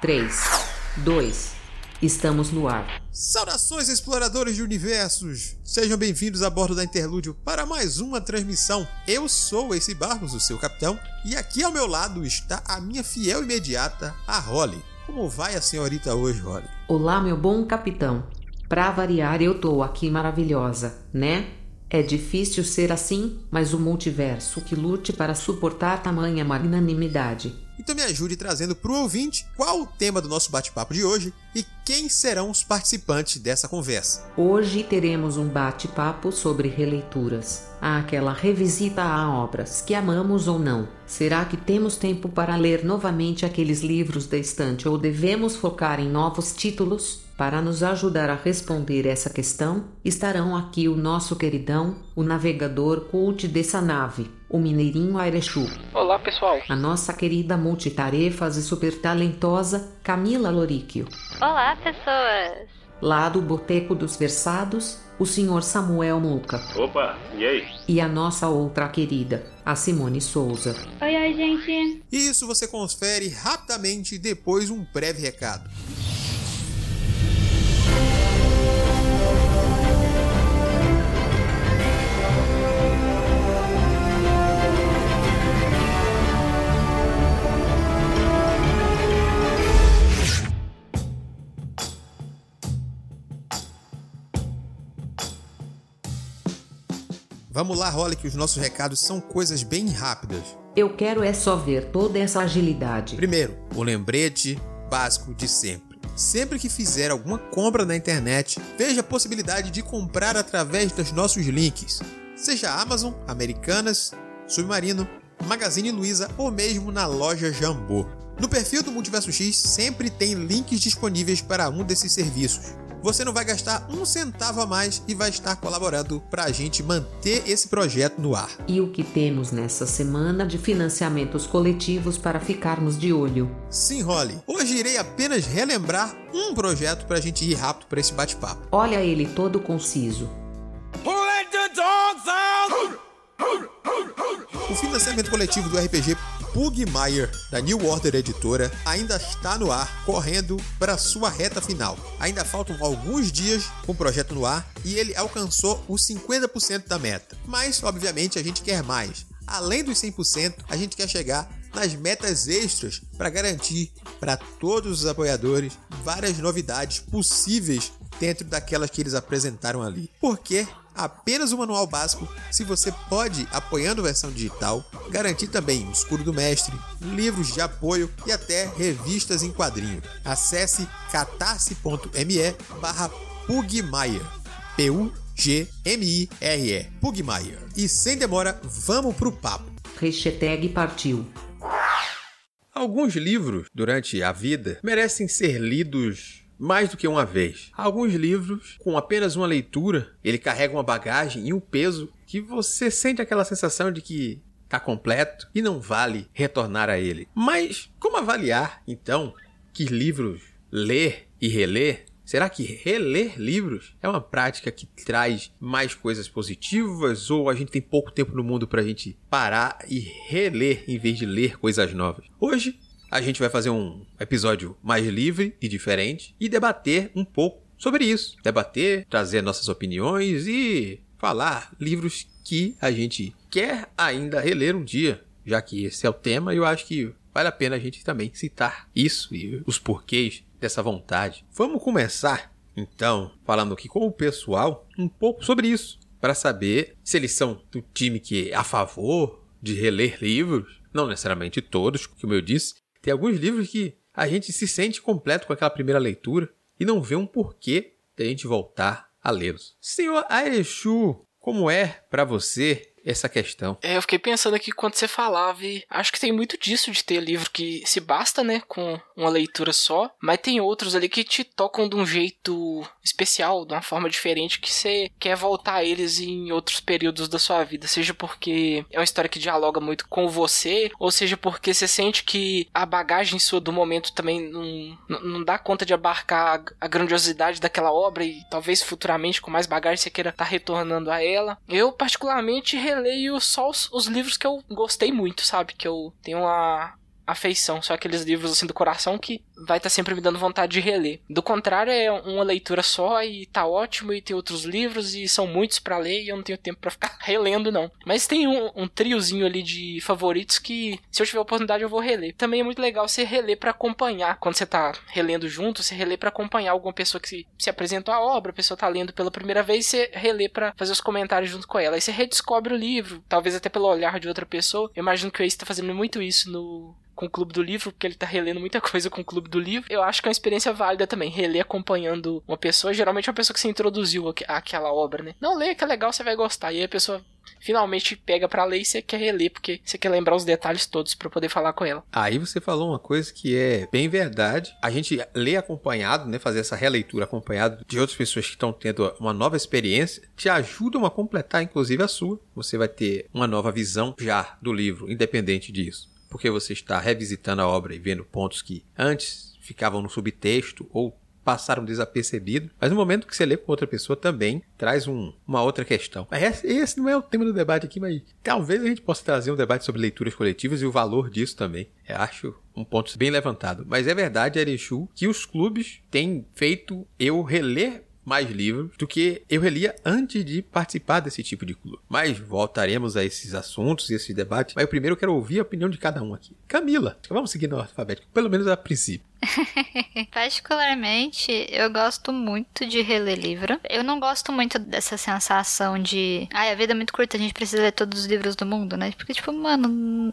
3, 2, estamos no ar. Saudações, exploradores de universos! Sejam bem-vindos a bordo da Interlúdio para mais uma transmissão. Eu sou esse Barbos, o seu capitão, e aqui ao meu lado está a minha fiel imediata, a Holly. Como vai a senhorita hoje, Holly? Olá, meu bom capitão. Pra variar, eu tô aqui maravilhosa, né? É difícil ser assim, mas o multiverso que lute para suportar tamanha magnanimidade. Então me ajude trazendo para o ouvinte qual o tema do nosso bate-papo de hoje e quem serão os participantes dessa conversa. Hoje teremos um bate-papo sobre releituras. Aquela revisita a obras que amamos ou não. Será que temos tempo para ler novamente aqueles livros da estante ou devemos focar em novos títulos? Para nos ajudar a responder essa questão, estarão aqui o nosso queridão, o navegador cult dessa nave, o Mineirinho Airechu. Olá, pessoal. A nossa querida multitarefas e super talentosa Camila Loríquio. Olá, pessoas. Lá do Boteco dos Versados, o senhor Samuel Muca. Opa, e aí? E a nossa outra querida, a Simone Souza. Oi, oi, gente. E isso você confere rapidamente depois um breve recado. Vamos lá, Holly, que os nossos recados são coisas bem rápidas. Eu quero é só ver toda essa agilidade. Primeiro, o lembrete básico de sempre. Sempre que fizer alguma compra na internet, veja a possibilidade de comprar através dos nossos links, seja Amazon, Americanas, Submarino, Magazine Luiza ou mesmo na loja Jambô. No perfil do Multiverso X sempre tem links disponíveis para um desses serviços. Você não vai gastar um centavo a mais e vai estar colaborando para a gente manter esse projeto no ar. E o que temos nessa semana de financiamentos coletivos para ficarmos de olho? Sim, Holly. Hoje irei apenas relembrar um projeto para a gente ir rápido para esse bate-papo. Olha ele todo conciso. O financiamento coletivo do RPG Pugmire, da New Order Editora, ainda está no ar, correndo para sua reta final. Ainda faltam alguns dias com o projeto no ar e ele alcançou os 50% da meta. Mas, obviamente, a gente quer mais. Além dos 100%, a gente quer chegar nas metas extras para garantir para todos os apoiadores várias novidades possíveis dentro daquelas que eles apresentaram ali. Porque apenas o manual básico, se você pode, apoiando a versão digital, garantir também o escudo do mestre, livros de apoio e até revistas em quadrinho. Acesse catarse.me barra Pugmire. P-U-G-M-I-R-E. Pugmire. E sem demora, vamos pro papo. Hashtag partiu. Alguns livros, durante a vida, merecem ser lidos mais do que uma vez. Alguns livros, com apenas uma leitura, ele carrega uma bagagem e um peso que você sente aquela sensação de que está completo e não vale retornar a ele. Mas como avaliar, então, que livros ler e reler? Será que reler livros é uma prática que traz mais coisas positivas ou a gente tem pouco tempo no mundo para a gente parar e reler em vez de ler coisas novas? Hoje a gente vai fazer um episódio mais livre e diferente e debater um pouco sobre isso. Debater, trazer nossas opiniões e falar livros que a gente quer ainda reler um dia, já que esse é o tema, eu acho que vale a pena a gente também citar isso e os porquês dessa vontade. Vamos começar, então, falando aqui com o pessoal um pouco sobre isso, para saber se eles são do time que é a favor de reler livros, não necessariamente todos, como eu disse, tem alguns livros que a gente se sente completo com aquela primeira leitura e não vê um porquê de a gente voltar a lê-los. Senhor Airechu, como é para você essa questão. É, eu fiquei pensando aqui quando você falava e acho que tem muito disso de ter livro que se basta, né, com uma leitura só, mas tem outros ali que te tocam de um jeito especial, de uma forma diferente que você quer voltar a eles em outros períodos da sua vida, seja porque é uma história que dialoga muito com você, ou seja porque você sente que a bagagem sua do momento também não, não dá conta de abarcar a grandiosidade daquela obra e talvez futuramente com mais bagagem você queira estar tá retornando a ela. Eu particularmente releio só os, os, livros que eu gostei muito, sabe? Que eu tenho uma afeição. Só aqueles livros assim do coração que vai estar tá sempre me dando vontade de reler. Do contrário, é uma leitura só e tá ótimo e tem outros livros e são muitos para ler e eu não tenho tempo para ficar relendo não. Mas tem um, um, triozinho ali de favoritos que se eu tiver oportunidade eu vou reler. Também é muito legal você reler para acompanhar. Quando você tá relendo junto, você reler para acompanhar alguma pessoa que se, se apresentou a obra, a pessoa tá lendo pela primeira vez, você relê para fazer os comentários junto com ela. Aí você redescobre o livro, talvez até pelo olhar de outra pessoa. Eu imagino que o Ace tá fazendo muito isso no com o Clube do Livro, porque ele tá relendo muita coisa com o Clube do Livro. Eu acho que é uma experiência válida também, reler acompanhando uma pessoa, geralmente é uma pessoa que se introduziu àquela obra, né? Não, leia que é legal, você vai gostar. E aí a pessoa finalmente pega para ler e você quer reler, porque você quer lembrar os detalhes todos para poder falar com ela. Aí você falou uma coisa que é bem verdade. A gente lê acompanhado, né, fazer essa releitura acompanhado de outras pessoas que estão tendo uma nova experiência, te ajudam a completar inclusive a sua. Você vai ter uma nova visão já do livro, independente disso porque você está revisitando a obra e vendo pontos que antes ficavam no subtexto ou passaram desapercebidos, mas no momento que você lê com outra pessoa também traz um, uma outra questão. Mas esse, não é o tema do debate aqui, mas talvez a gente possa trazer um debate sobre leituras coletivas e o valor disso também. Eu acho um ponto bem levantado. Mas é verdade, Erechu, que os clubes têm feito eu reler mais livros do que eu relia antes de participar desse tipo de clube. Mas voltaremos a esses assuntos e esse debate. Mas eu primeiro quero ouvir a opinião de cada um aqui. Camila, vamos seguir no alfabético, pelo menos a princípio. Particularmente, eu gosto muito de reler livro. Eu não gosto muito dessa sensação de. Ai, a vida é muito curta, a gente precisa ler todos os livros do mundo, né? Porque, tipo, mano,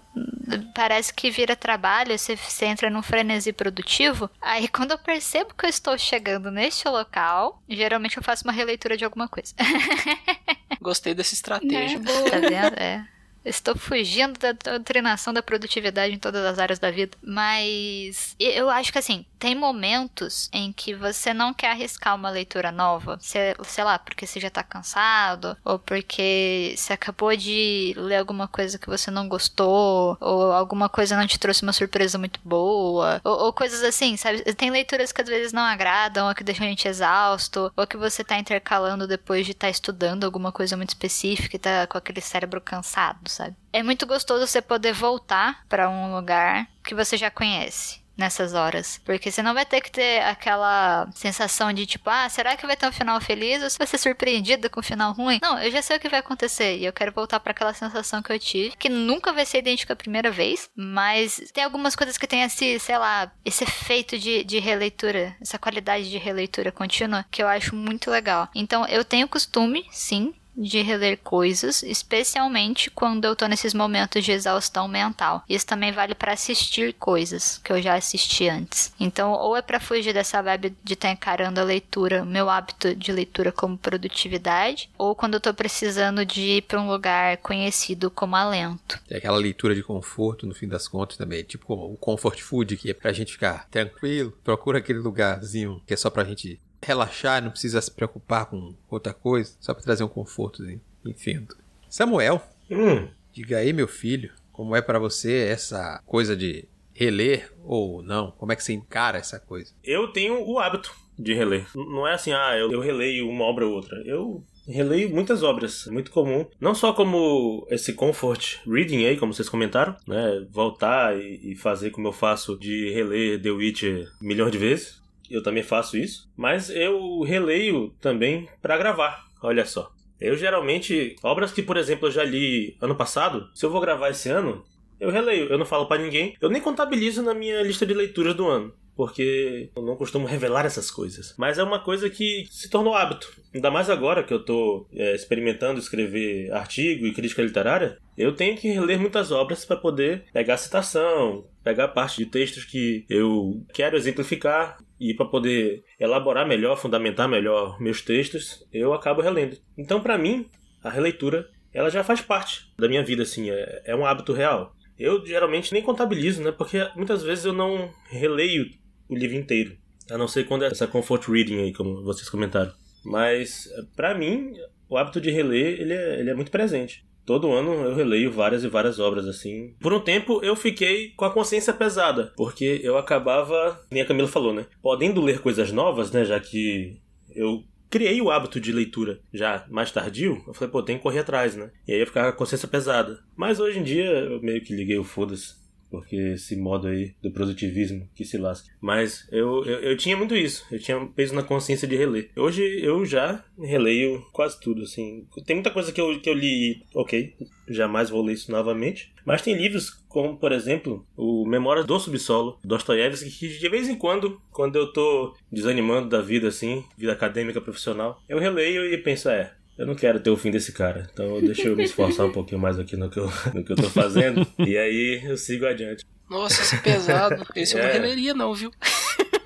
parece que vira trabalho, você, você entra num frenesi produtivo. Aí, quando eu percebo que eu estou chegando neste local, geralmente eu faço uma releitura de alguma coisa. Gostei dessa estratégia. É, tá vendo? É. Estou fugindo da doutrinação da produtividade em todas as áreas da vida. Mas eu acho que assim, tem momentos em que você não quer arriscar uma leitura nova. Sei, sei lá, porque você já tá cansado, ou porque você acabou de ler alguma coisa que você não gostou, ou alguma coisa não te trouxe uma surpresa muito boa, ou, ou coisas assim, sabe? Tem leituras que às vezes não agradam, ou que deixam a gente exausto, ou que você tá intercalando depois de estar tá estudando alguma coisa muito específica e tá com aquele cérebro cansado, sabe? É muito gostoso você poder voltar para um lugar que você já conhece nessas horas. Porque você não vai ter que ter aquela sensação de tipo, ah, será que vai ter um final feliz ou você vai ser surpreendido com um final ruim? Não, eu já sei o que vai acontecer e eu quero voltar para aquela sensação que eu tive, que nunca vai ser idêntica a primeira vez, mas tem algumas coisas que tem esse, sei lá, esse efeito de, de releitura, essa qualidade de releitura contínua que eu acho muito legal. Então eu tenho costume, sim, de reler coisas, especialmente quando eu tô nesses momentos de exaustão mental. Isso também vale para assistir coisas que eu já assisti antes. Então, ou é para fugir dessa vibe de estar tá encarando a leitura, meu hábito de leitura como produtividade, ou quando eu tô precisando de ir para um lugar conhecido como alento. É aquela leitura de conforto, no fim das contas também, tipo o comfort food que é pra gente ficar tranquilo, procura aquele lugarzinho que é só pra gente relaxar, não precisa se preocupar com outra coisa, só para trazer um confortozinho. Enfim. Samuel, hum. diga aí, meu filho, como é para você essa coisa de reler ou não? Como é que você encara essa coisa? Eu tenho o hábito de reler. Não é assim, ah, eu, eu releio uma obra ou outra. Eu releio muitas obras, muito comum. Não só como esse comfort reading aí, como vocês comentaram, né? Voltar e, e fazer como eu faço de reler The Witcher milhões de vezes eu também faço isso, mas eu releio também para gravar. Olha só. Eu geralmente, obras que, por exemplo, eu já li ano passado, se eu vou gravar esse ano, eu releio, eu não falo para ninguém, eu nem contabilizo na minha lista de leituras do ano porque eu não costumo revelar essas coisas. Mas é uma coisa que se tornou hábito. Ainda mais agora que eu estou é, experimentando escrever artigo e crítica literária, eu tenho que ler muitas obras para poder pegar citação, pegar parte de textos que eu quero exemplificar e para poder elaborar melhor, fundamentar melhor meus textos, eu acabo relendo. Então, para mim, a releitura ela já faz parte da minha vida, assim, é, é um hábito real. Eu geralmente nem contabilizo, né? Porque muitas vezes eu não releio o livro inteiro. A não ser quando é essa comfort reading aí, como vocês comentaram. Mas, para mim, o hábito de reler, ele é, ele é muito presente. Todo ano eu releio várias e várias obras assim. Por um tempo eu fiquei com a consciência pesada, porque eu acabava, nem a Camila falou, né? Podendo ler coisas novas, né? Já que eu criei o hábito de leitura já mais tardio, eu falei, pô, tem que correr atrás, né? E aí eu ficava com a consciência pesada. Mas hoje em dia eu meio que liguei o foda-se porque esse modo aí do produtivismo que se lasca. Mas eu, eu, eu tinha muito isso, eu tinha peso na consciência de reler. Hoje eu já releio quase tudo, assim. Tem muita coisa que eu, que eu li, ok, jamais vou ler isso novamente. Mas tem livros como, por exemplo, o Memórias do Subsolo, Dostoiévski, que de vez em quando, quando eu tô desanimando da vida, assim, vida acadêmica, profissional, eu releio e penso, é, eu não quero ter o fim desse cara. Então deixa eu me esforçar um pouquinho mais aqui no que eu, no que eu tô fazendo. e aí eu sigo adiante. Nossa, esse é pesado. Esse eu não É. releria, não, viu?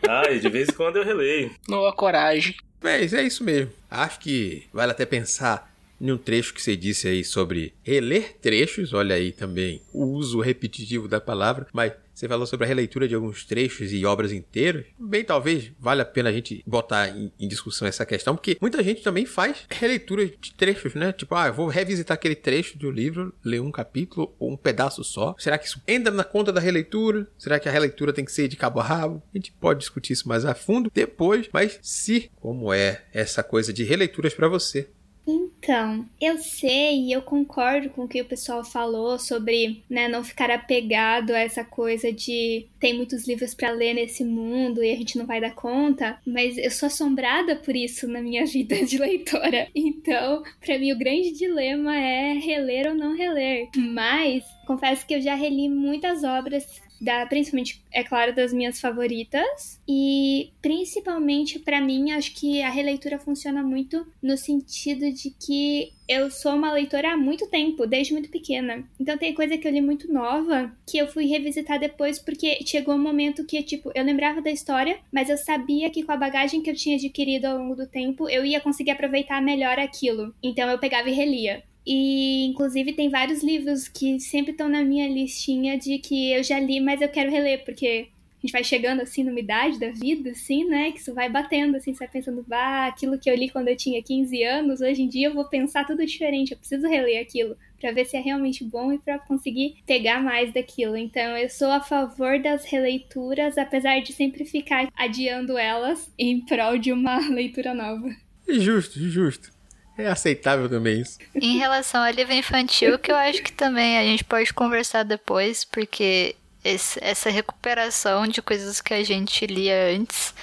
Ah, e de vez em quando eu releio. Não há coragem. Mas é isso mesmo. Acho que vale até pensar em um trecho que você disse aí sobre reler trechos. Olha aí também o uso repetitivo da palavra. Mas você falou sobre a releitura de alguns trechos e obras inteiras. Bem, talvez vale a pena a gente botar em, em discussão essa questão, porque muita gente também faz releitura de trechos, né? Tipo, ah, eu vou revisitar aquele trecho do livro, ler um capítulo ou um pedaço só. Será que isso entra na conta da releitura? Será que a releitura tem que ser de cabo a rabo? A gente pode discutir isso mais a fundo depois, mas se como é essa coisa de releituras para você? Então, eu sei e eu concordo com o que o pessoal falou sobre né, não ficar apegado a essa coisa de tem muitos livros para ler nesse mundo e a gente não vai dar conta, mas eu sou assombrada por isso na minha vida de leitora. Então, para mim o grande dilema é reler ou não reler. Mas confesso que eu já reli muitas obras da, principalmente, é claro, das minhas favoritas. E principalmente para mim, acho que a releitura funciona muito no sentido de que eu sou uma leitora há muito tempo, desde muito pequena. Então tem coisa que eu li muito nova que eu fui revisitar depois porque chegou um momento que, tipo, eu lembrava da história, mas eu sabia que com a bagagem que eu tinha adquirido ao longo do tempo, eu ia conseguir aproveitar melhor aquilo. Então eu pegava e relia. E, inclusive, tem vários livros que sempre estão na minha listinha de que eu já li, mas eu quero reler, porque a gente vai chegando, assim, numa idade da vida, assim, né? Que isso vai batendo, assim, você vai pensando, bah, aquilo que eu li quando eu tinha 15 anos, hoje em dia eu vou pensar tudo diferente, eu preciso reler aquilo para ver se é realmente bom e para conseguir pegar mais daquilo. Então, eu sou a favor das releituras, apesar de sempre ficar adiando elas em prol de uma leitura nova. Justo, justo. É aceitável também isso. Em relação ao livro infantil, que eu acho que também a gente pode conversar depois, porque esse- essa recuperação de coisas que a gente lia antes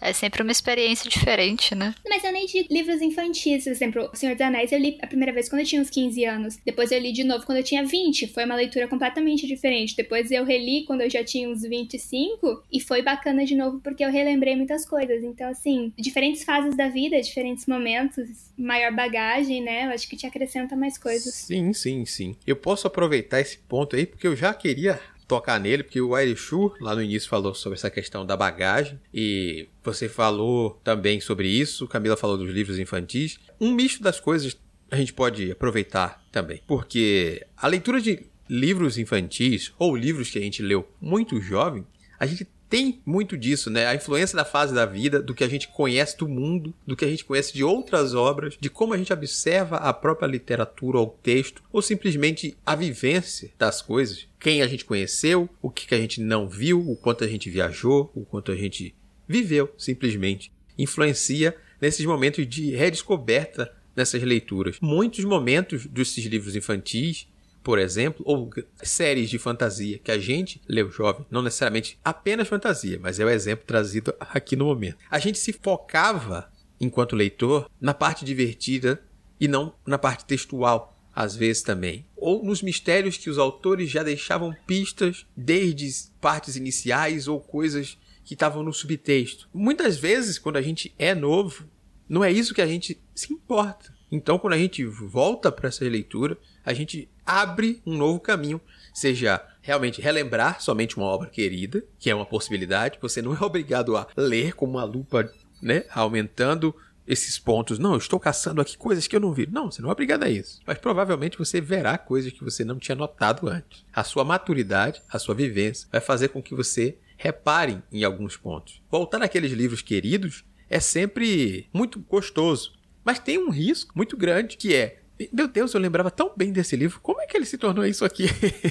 é sempre uma experiência diferente, né? Mas eu nem de livros infantis, por exemplo, O Senhor dos Anéis eu li a primeira vez quando eu tinha uns 15 anos. Depois eu li de novo quando eu tinha 20. Foi uma leitura completamente diferente. Depois eu reli quando eu já tinha uns 25 e foi bacana de novo porque eu relembrei muitas coisas. Então, assim, diferentes fases da vida, diferentes momentos, maior bagagem, né? Eu acho que te acrescenta mais coisas. Sim, sim, sim. Eu posso aproveitar esse ponto aí porque eu já queria tocar nele, porque o Airishu lá no início falou sobre essa questão da bagagem e você falou também sobre isso, Camila falou dos livros infantis. Um misto das coisas a gente pode aproveitar também, porque a leitura de livros infantis ou livros que a gente leu muito jovem, a gente tem muito disso, né? A influência da fase da vida, do que a gente conhece do mundo, do que a gente conhece de outras obras, de como a gente observa a própria literatura ou texto, ou simplesmente a vivência das coisas. Quem a gente conheceu, o que a gente não viu, o quanto a gente viajou, o quanto a gente viveu, simplesmente. Influencia nesses momentos de redescoberta nessas leituras. Muitos momentos desses livros infantis por exemplo, ou séries de fantasia que a gente leu jovem, não necessariamente apenas fantasia, mas é o exemplo trazido aqui no momento. A gente se focava, enquanto leitor, na parte divertida e não na parte textual, às vezes também. Ou nos mistérios que os autores já deixavam pistas desde partes iniciais ou coisas que estavam no subtexto. Muitas vezes, quando a gente é novo, não é isso que a gente se importa. Então, quando a gente volta para essa leitura, a gente abre um novo caminho, seja realmente relembrar somente uma obra querida, que é uma possibilidade, você não é obrigado a ler com uma lupa, né, aumentando esses pontos. Não, eu estou caçando aqui coisas que eu não vi. Não, você não é obrigado a isso. Mas provavelmente você verá coisas que você não tinha notado antes. A sua maturidade, a sua vivência, vai fazer com que você repare em alguns pontos. Voltar naqueles livros queridos é sempre muito gostoso. Mas tem um risco muito grande que é meu Deus, eu lembrava tão bem desse livro. Como é que ele se tornou isso aqui?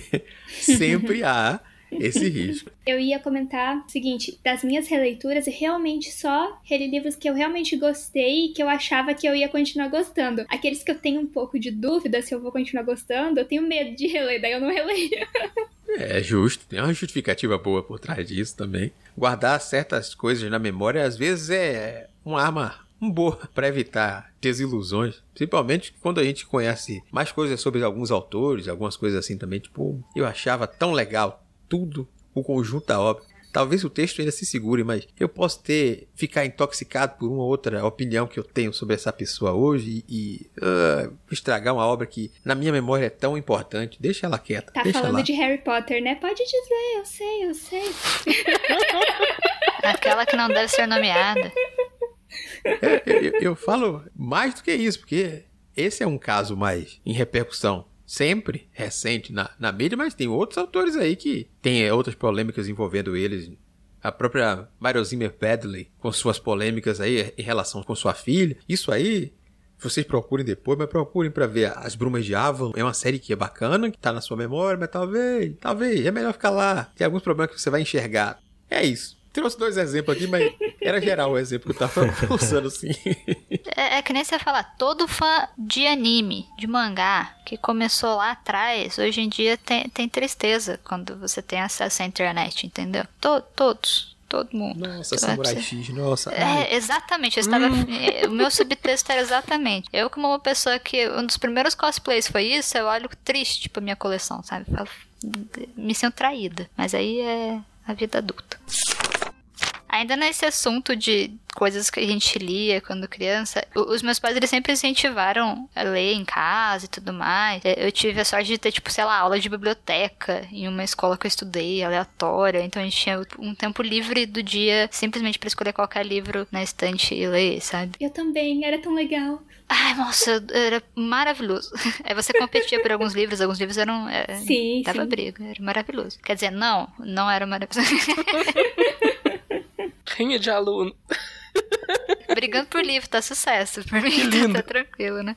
Sempre há esse risco. Eu ia comentar o seguinte, das minhas releituras, eu realmente só reli livros que eu realmente gostei e que eu achava que eu ia continuar gostando. Aqueles que eu tenho um pouco de dúvida se eu vou continuar gostando, eu tenho medo de reler, daí eu não releio. É justo, tem uma justificativa boa por trás disso também. Guardar certas coisas na memória às vezes é uma arma boa para evitar desilusões, principalmente quando a gente conhece mais coisas sobre alguns autores, algumas coisas assim também, tipo, eu achava tão legal tudo, o conjunto da obra. Talvez o texto ainda se segure, mas eu posso ter ficar intoxicado por uma outra opinião que eu tenho sobre essa pessoa hoje e, e uh, estragar uma obra que na minha memória é tão importante. Deixa ela quieta. Tá deixa falando lá. de Harry Potter, né? Pode dizer, eu sei, eu sei. Aquela que não deve ser nomeada. É, eu, eu falo mais do que isso, porque esse é um caso mais em repercussão sempre recente na, na mídia, mas tem outros autores aí que tem outras polêmicas envolvendo eles. A própria Mary Zimmer Badley, com suas polêmicas aí em relação com sua filha. Isso aí, vocês procurem depois, mas procurem para ver As Brumas de Avalon. É uma série que é bacana, que tá na sua memória, mas talvez, talvez, é melhor ficar lá. Tem alguns problemas que você vai enxergar. É isso. Trouxe dois exemplos aqui, mas era geral o exemplo que eu tava usando assim. É, é que nem você falar, todo fã de anime, de mangá, que começou lá atrás, hoje em dia tem, tem tristeza quando você tem acesso à internet, entendeu? To, todos. Todo mundo. Nossa, Então, Samurai X, nossa. ai. É, exatamente. Eu estava, é, O meu subtexto era exatamente. Eu, como uma pessoa que. Um dos primeiros cosplays foi isso, eu olho triste pra minha coleção, sabe? Falo, Me sinto traída. Mas aí é a vida adulta. Ainda nesse assunto de coisas que a gente lia quando criança, os meus pais eles sempre incentivaram a ler em casa e tudo mais. É, Eu tive a sorte de ter, tipo, sei lá, aula de biblioteca em uma escola que eu estudei, aleatória. Então a gente tinha um tempo livre do dia simplesmente pra escolher qualquer livro na estante e ler, sabe? Eu também, era tão legal. Ai, nossa, era maravilhoso. Aí você competia por alguns livros, alguns livros eram. É, Sim, Dava sim. briga, era maravilhoso. Quer dizer, não, não era maravilhoso. Rinha de aluno. Brigando por livro, tá sucesso. Por mim, tá, tá tranquilo, né?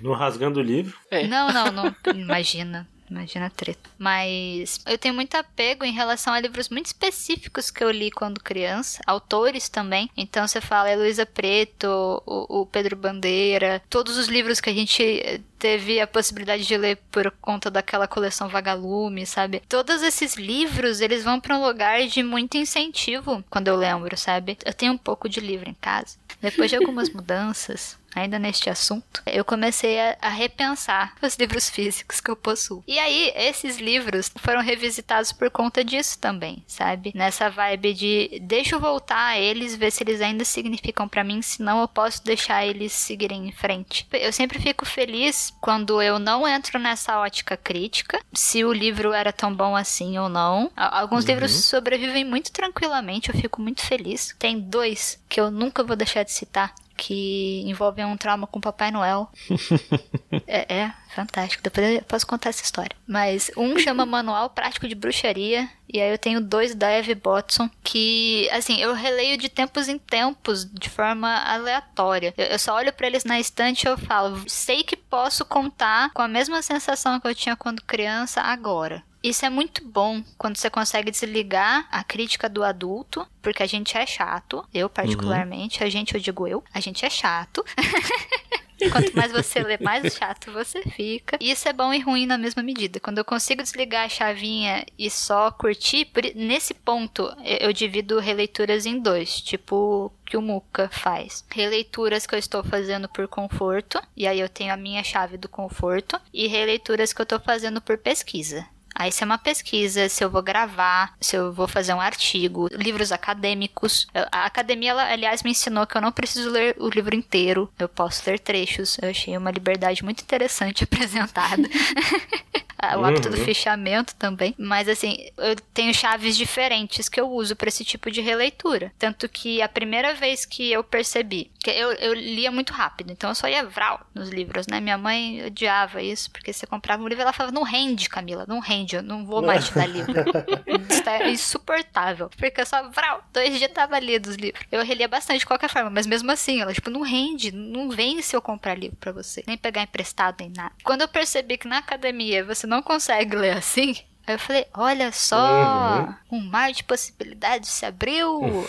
No rasgando o livro. É. Não, não, não. Imagina. Imagina a treta. Mas eu tenho muito apego em relação a livros muito específicos que eu li quando criança, autores também. Então você fala Heloísa Preto, o, o Pedro Bandeira, todos os livros que a gente eh, teve a possibilidade de ler por conta daquela coleção Vagalume, sabe? Todos esses livros, eles vão para um lugar de muito incentivo quando eu lembro, sabe? Eu tenho um pouco de livro em casa. Depois de algumas mudanças, ainda neste assunto, eu comecei a, a repensar os livros físicos que eu possuo. E aí, esses livros foram revisitados por conta disso também, sabe? Nessa vibe de deixa eu voltar a eles, ver se eles ainda significam pra mim, senão eu posso deixar eles seguirem em frente. Eu sempre fico feliz quando eu não entro nessa ótica crítica, se o livro era tão bom assim ou não. Alguns livros sobrevivem muito tranquilamente, eu fico muito feliz. Tem dois que eu nunca vou deixar de citar que envolvem um trauma com Papai Noel. é, é fantástico. Depois eu posso contar essa história. Mas um chama Manual Prático de Bruxaria. E aí eu tenho dois da Eve Botson. Que, assim, eu releio de tempos em tempos, de forma aleatória. Eu, eu só olho pra eles na estante e eu falo: sei que posso contar com a mesma sensação que eu tinha quando criança agora. Isso é muito bom quando você consegue desligar a crítica do adulto, porque a gente é chato. Eu, particularmente, a gente, eu digo eu, a gente é chato. Quanto mais você lê, mais chato você fica. E isso é bom e ruim na mesma medida. Quando eu consigo desligar a chavinha e só curtir, nesse ponto eu divido releituras em dois, tipo que o Muka faz. Releituras que eu estou fazendo por conforto, e aí eu tenho a minha chave do conforto, e releituras que eu estou fazendo por pesquisa. Aí se é uma pesquisa, se eu vou gravar, se eu vou fazer um artigo, livros acadêmicos. A academia, ela, aliás, me ensinou que eu não preciso ler o livro inteiro. Eu posso ler trechos. Eu achei uma liberdade muito interessante apresentada. Ah, o hábito do Uhum. fechamento também. Mas assim, eu tenho chaves diferentes que eu uso para esse tipo de releitura. Tanto que a primeira vez que eu percebi, que eu, eu lia muito rápido, então eu só ia vral nos livros, né? Minha mãe odiava isso, porque você comprava um livro e ela falava, não rende, Camila, não rende, eu não vou mais te dar livro. Isso é insuportável. Porque eu só, vral, dois dias tava lido os livros. Eu relia bastante de qualquer forma, mas mesmo assim, ela, tipo, não rende, não vem se eu comprar livro pra você, nem pegar emprestado, nem nada. Quando eu percebi que na academia você não consegue ler assim, Aí eu falei, olha só, um mar de possibilidades se abriu.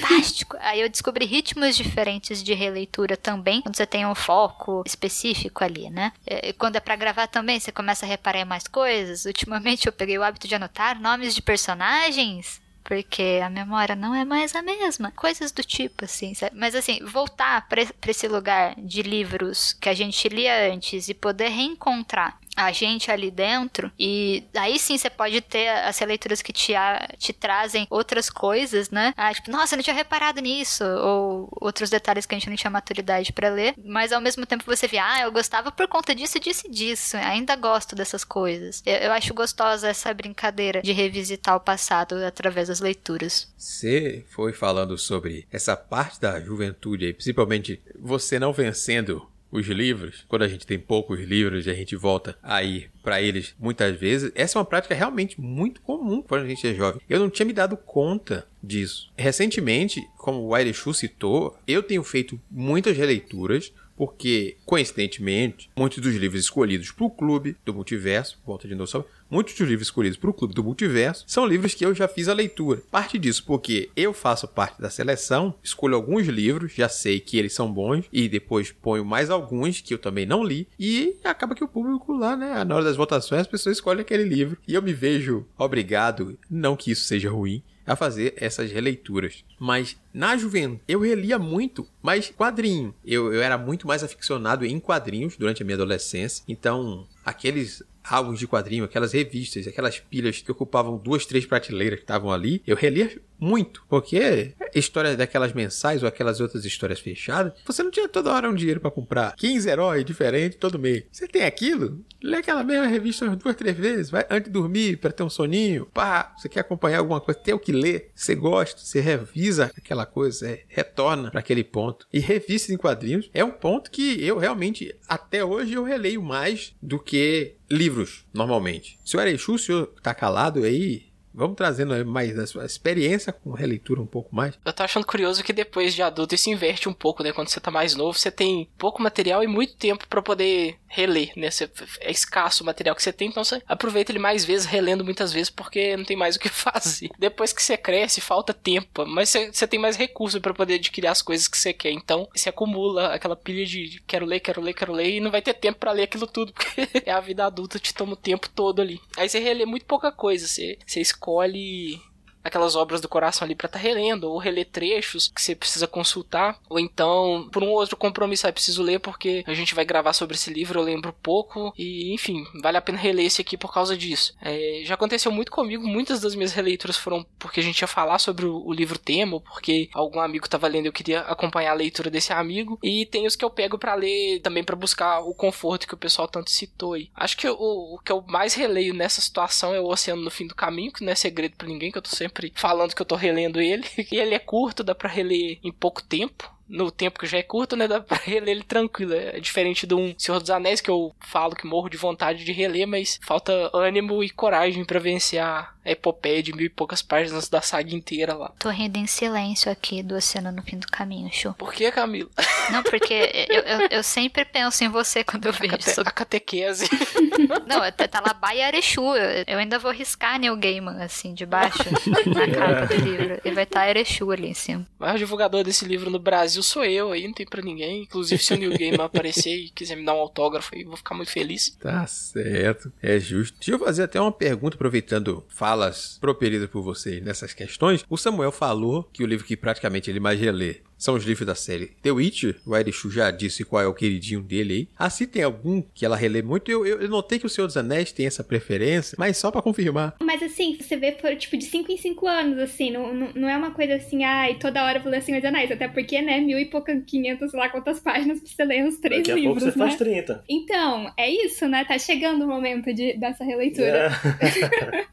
Fantástico. Aí eu descobri ritmos diferentes de releitura também, quando você tem um foco específico ali, né? E quando é pra gravar também, você começa a reparar mais coisas. Ultimamente eu peguei o hábito de anotar nomes de personagens porque a memória não é mais a mesma. Coisas do tipo, assim, sabe? Mas, assim, voltar para esse lugar de livros que a gente lia antes e poder reencontrar a gente ali dentro e aí sim você pode ter as releituras que te, te trazem outras coisas, né? Ah, tipo, nossa, eu não tinha reparado nisso ou outros detalhes que a gente não tinha maturidade para ler, mas ao mesmo tempo você vê, ah, eu gostava por conta disso, disso e disso, ainda gosto dessas coisas. Eu, eu acho gostosa essa brincadeira de revisitar o passado através das leituras. Você foi falando sobre essa parte da juventude aí, principalmente você não vencendo os livros, quando a gente tem poucos livros e a gente volta a ir para eles muitas vezes, essa é uma prática realmente muito comum quando a gente é jovem. Eu não tinha me dado conta disso. Recentemente, como o Airechu citou, eu tenho feito muitas releituras porque, coincidentemente, muitos dos livros escolhidos para o clube do multiverso, volta de só, muitos dos livros escolhidos para o clube do multiverso são livros que eu já fiz a leitura. Parte disso porque eu faço parte da seleção, escolho alguns livros, já sei que eles são bons e depois ponho mais alguns que eu também não li e acaba que o público lá, né, na hora das votações as pessoas escolhem aquele livro e eu me vejo obrigado, não que isso seja ruim, a fazer essas releituras. Mas na juventude eu relia muito, mas quadrinho. Eu, eu era muito mais aficionado em quadrinhos durante a minha adolescência. Então, aqueles álbuns de quadrinho, aquelas revistas, aquelas pilhas que ocupavam duas, três prateleiras que estavam ali, eu relia muito, porque histórias daquelas mensais ou aquelas outras histórias fechadas, você não tinha toda hora um dinheiro para comprar 15 heróis diferentes todo mês. Você tem aquilo, lê aquela mesma revista umas duas, três vezes, vai antes de dormir para ter um soninho, pá, você quer acompanhar alguma coisa, tem o que ler, você gosta, você revisa aquela coisa, você retorna para aquele ponto. E revistas em quadrinhos é um ponto que eu realmente, até hoje, eu releio mais do que livros, normalmente. Se o Ereixu, o senhor tá calado aí, Vamos trazendo mais da sua experiência com releitura um pouco mais. Eu tô achando curioso que depois de adulto isso inverte um pouco, né? Quando você tá mais novo, você tem pouco material e muito tempo para poder reler, né? Você, é escasso o material que você tem, então você aproveita ele mais vezes, relendo muitas vezes, porque não tem mais o que fazer. Depois que você cresce, falta tempo, mas você, você tem mais recurso para poder adquirir as coisas que você quer. Então, você acumula aquela pilha de quero ler, quero ler, quero ler, e não vai ter tempo para ler aquilo tudo, porque é a vida adulta te toma o tempo todo ali. Aí você relê muito pouca coisa, você, você escolhe aquelas obras do coração ali para estar tá relendo, ou reler trechos que você precisa consultar, ou então por um outro compromisso aí preciso ler porque a gente vai gravar sobre esse livro, eu lembro pouco, e enfim, vale a pena reler esse aqui por causa disso. É, já aconteceu muito comigo, muitas das minhas releituras foram porque a gente ia falar sobre o, o livro tema, ou porque algum amigo estava lendo e eu queria acompanhar a leitura desse amigo, e tem os que eu pego para ler também para buscar o conforto que o pessoal tanto citou aí. Acho que o, o que eu mais releio nessa situação é o Oceano no Fim do Caminho, que não é segredo para ninguém, que eu tô sempre sempre falando que eu tô relendo ele. E ele é curto, dá pra reler em pouco tempo no tempo que já é curto, né? Dá pra reler ele tranquilo. É diferente de um Senhor dos Anéis que eu falo que morro de vontade de reler, mas falta ânimo e coragem para vencer a epopeia de mil e poucas páginas da saga inteira lá. Tô rindo em silêncio aqui do Oceano no Fim do Caminho, show. Por que, Camila? Não, porque eu, eu, eu sempre penso em você quando eu vejo. A, cate sobre... a catequese. Não, tá lá Baia Arechu. Eu ainda vou riscar Neil Gaiman, assim, de baixo, na capa do livro. E vai estar tá Arechu ali em cima. Mas o divulgador desse livro no Brasil sou eu aí, não tem pra ninguém. Inclusive, se o Neil Gaiman aparecer e quiser me dar um autógrafo aí, vou ficar muito feliz. Tá certo, é justo. Deixa eu fazer até uma pergunta, aproveitando falas proferidas por vocês nessas questões. O Samuel falou que o livro que praticamente ele mais relê são os livros da série The Witcher. O Airishu já disse qual é o queridinho dele aí. Assim tem algum que ela relê muito. Eu, eu, eu notei que o Senhor dos Anéis tem essa preferência, mas só para confirmar. Mas assim, você vê por tipo de 5 em 5 anos, assim, não, não, não, é uma coisa assim, ai, toda hora eu vou ler Senhor dos Anéis. Até porque, né, mil e pouca, quinhentos, sei lá quantas páginas pra você ler os três Daqui livros. Daqui a pouco você né? faz 30. Então, é isso, né? Tá chegando o momento de, dessa releitura. É.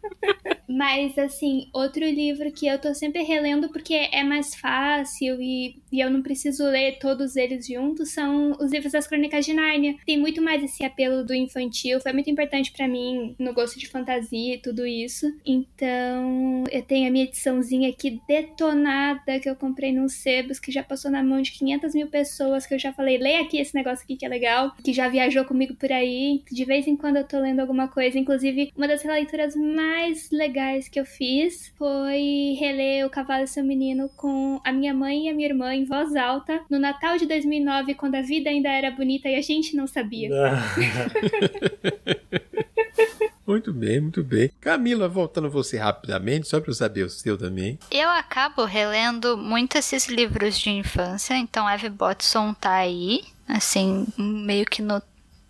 Mas, assim, outro livro que eu tô sempre relendo porque é mais fácil e, e eu não preciso ler todos eles juntos são os livros das Crônicas de Nárnia. Tem muito mais esse apelo do infantil, foi muito importante para mim no gosto de fantasia e tudo isso. Então, eu tenho a minha ediçãozinha aqui detonada que eu comprei nos sebos, que já passou na mão de 500 mil pessoas, que eu já falei, leia aqui esse negócio aqui que é legal, que já viajou comigo por aí. De vez em quando eu tô lendo alguma coisa, inclusive uma das leituras mais legais que eu fiz foi reler O Cavalo e Seu Menino com a minha mãe e a minha irmã em voz alta no Natal de 2009, quando a vida ainda era bonita e a gente não sabia. Muito bem, muito bem. Camila, voltando você rapidamente, só para eu saber o seu também. Eu acabo relendo muito esses livros de infância, então Eve Botson tá aí, assim, meio que no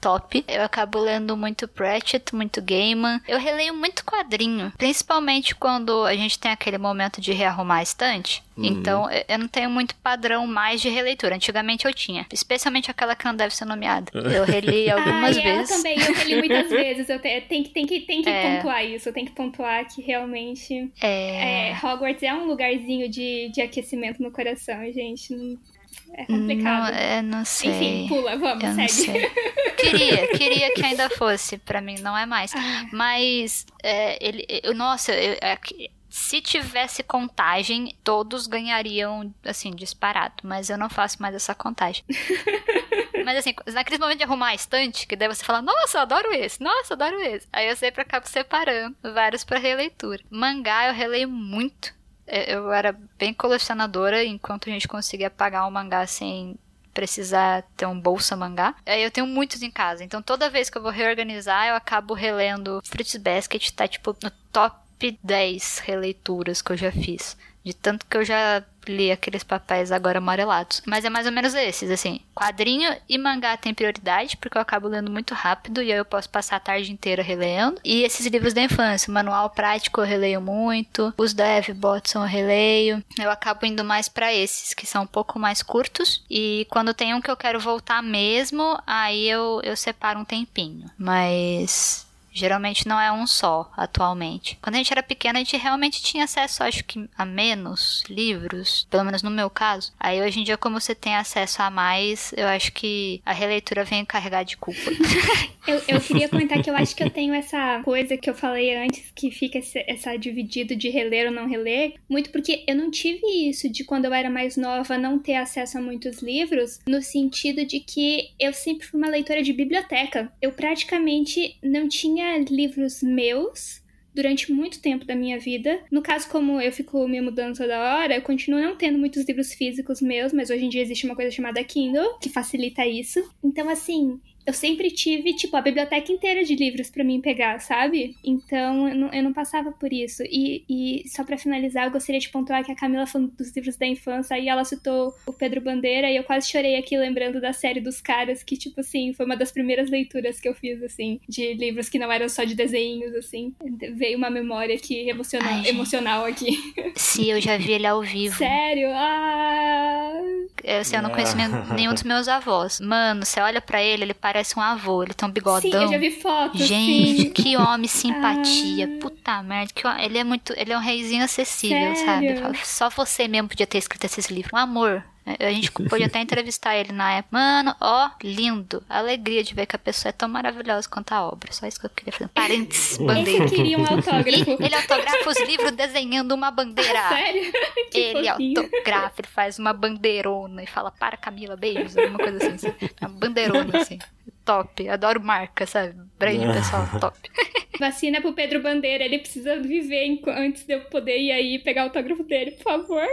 top. Eu acabo lendo muito Pratchett, muito Gaiman. Eu releio muito quadrinho, principalmente quando a gente tem aquele momento de rearrumar a estante. Uhum. Então, eu não tenho muito padrão mais de releitura. Antigamente eu tinha. Especialmente aquela que não deve ser nomeada. Eu reli algumas ah, e ela vezes. também, eu reli muitas vezes. Eu te, tem que, tem que, tem que É. pontuar isso. Eu tenho que pontuar que realmente É. é, Hogwarts é um lugarzinho de, de aquecimento no coração, gente. Não- É complicado. Não, é, não sei. Enfim, pula, vamos, Eu segue. Queria, queria que ainda fosse. Pra mim, não é mais. Ah. Mas, é, ele, eu, nossa, eu- é se tivesse contagem, todos ganhariam, assim, disparado. Mas eu não faço mais essa contagem. Mas assim, naquele momento de arrumar a estante, que daí você fala, nossa, eu adoro esse, nossa, eu adoro esse. Aí eu sempre acabo separando vários pra releitura. Mangá eu releio muito. Eu eu era bem colecionadora enquanto a gente conseguia pagar um mangá sem precisar ter um bolsa mangá. Aí eu tenho muitos em casa, então toda vez que eu vou reorganizar, eu acabo relendo Fruits Basket, tá tipo no top 10 releituras que eu já fiz. De tanto que eu já li aqueles papéis agora amarelados. Mas é mais ou menos esses, assim. Quadrinho e mangá tem prioridade, porque eu acabo lendo muito rápido e aí eu posso passar a tarde inteira relendo. E esses livros da infância, manual prático eu releio muito, os da Eve Botson eu releio. Eu acabo indo mais pra esses, que são um pouco mais curtos. E quando tem um que eu quero voltar mesmo, aí eu, eu separo um tempinho. Mas Geralmente não é um só, atualmente. Quando a gente era pequena, a gente realmente tinha acesso, acho que, a menos livros, pelo menos no meu caso. Aí hoje em dia, como você tem acesso a mais, eu acho que a releitura vem carregar de culpa. Eu, eu queria comentar que eu acho que eu tenho essa coisa que eu falei antes, que fica esse- essa dividido de reler ou não reler, muito porque eu não tive isso de quando eu era mais nova não ter acesso a muitos livros, no sentido de que eu sempre fui uma leitora de biblioteca. Eu praticamente não tinha livros meus durante muito tempo da minha vida. No caso, como eu fico me mudando toda hora, eu continuo não tendo muitos livros físicos meus, mas hoje em dia existe uma coisa chamada Kindle, que facilita isso. Então, assim, eu sempre tive, tipo, a biblioteca inteira de livros pra mim pegar, sabe? Então, eu não, eu não passava por isso. E, e só pra finalizar, eu gostaria de pontuar que a Camila falando dos livros da infância, aí ela citou o Pedro Bandeira, e eu quase chorei aqui lembrando da série dos caras, que, tipo assim, foi uma das primeiras leituras que eu fiz, assim, de livros que não eram só de desenhos, assim. Veio uma memória aqui emocional, Ai, emocional aqui. Se eu já vi ele ao vivo. Sério? Ah... Eu, assim, eu não conheço nenhum, nenhum dos meus avós. Mano, você olha pra ele, ele parece um avô. Ele tem um bigodão. Sim, eu já vi fotos, Gente, sim. que homem simpatia. Ah. Puta merda. Que, ele é muito. Ele é um reizinho acessível, Sério? sabe? Só você mesmo podia ter escrito esses livros. Um amor. A gente podia até entrevistar ele na época. Mano, ó, lindo. Alegria de ver que a pessoa é tão maravilhosa quanto a obra. Só isso que eu queria fazer. Parênteses, bandeira. Esse queria um autógrafo. ele autografa os livros desenhando uma bandeira. Sério? Que Ele fofinho. autografa, ele faz uma bandeirona e fala, para Camila, beijos, alguma coisa assim. sabe? Uma bandeirona, assim. Top. Adoro marca, sabe? Brand pessoal, top. Vacina pro Pedro Bandeira, ele precisa viver antes de eu poder ir aí pegar o autógrafo dele, por favor.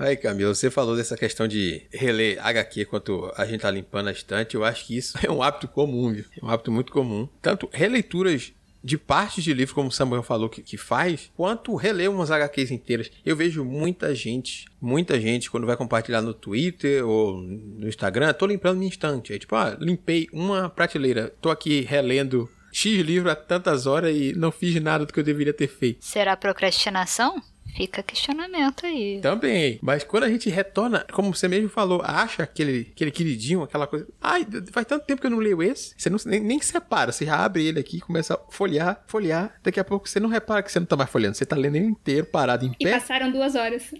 Ai, Camila, você falou dessa questão de reler HQ enquanto a gente tá limpando a estante. Eu acho que isso é um hábito comum, viu? É um hábito muito comum. Tanto releituras de partes de livro, como o Samuel falou que, que faz, quanto reler umas HQs inteiras. Eu vejo muita gente, muita gente, quando vai compartilhar no Twitter ou no Instagram, tô limpando minha estante. Aí, tipo, ah, limpei uma prateleira, tô aqui relendo X livro há tantas horas e não fiz nada do que eu deveria ter feito. Será procrastinação? Fica questionamento aí. Também. Mas quando a gente retorna, como você mesmo falou, acha aquele, aquele queridinho, aquela coisa. Ai, faz tanto tempo que eu não leio esse. Você não, nem, nem separa. Você já abre ele aqui, começa a folhear, folhear. Daqui a pouco você não repara que você não tá mais folheando. Você tá lendo ele inteiro, parado em E pé. passaram duas horas.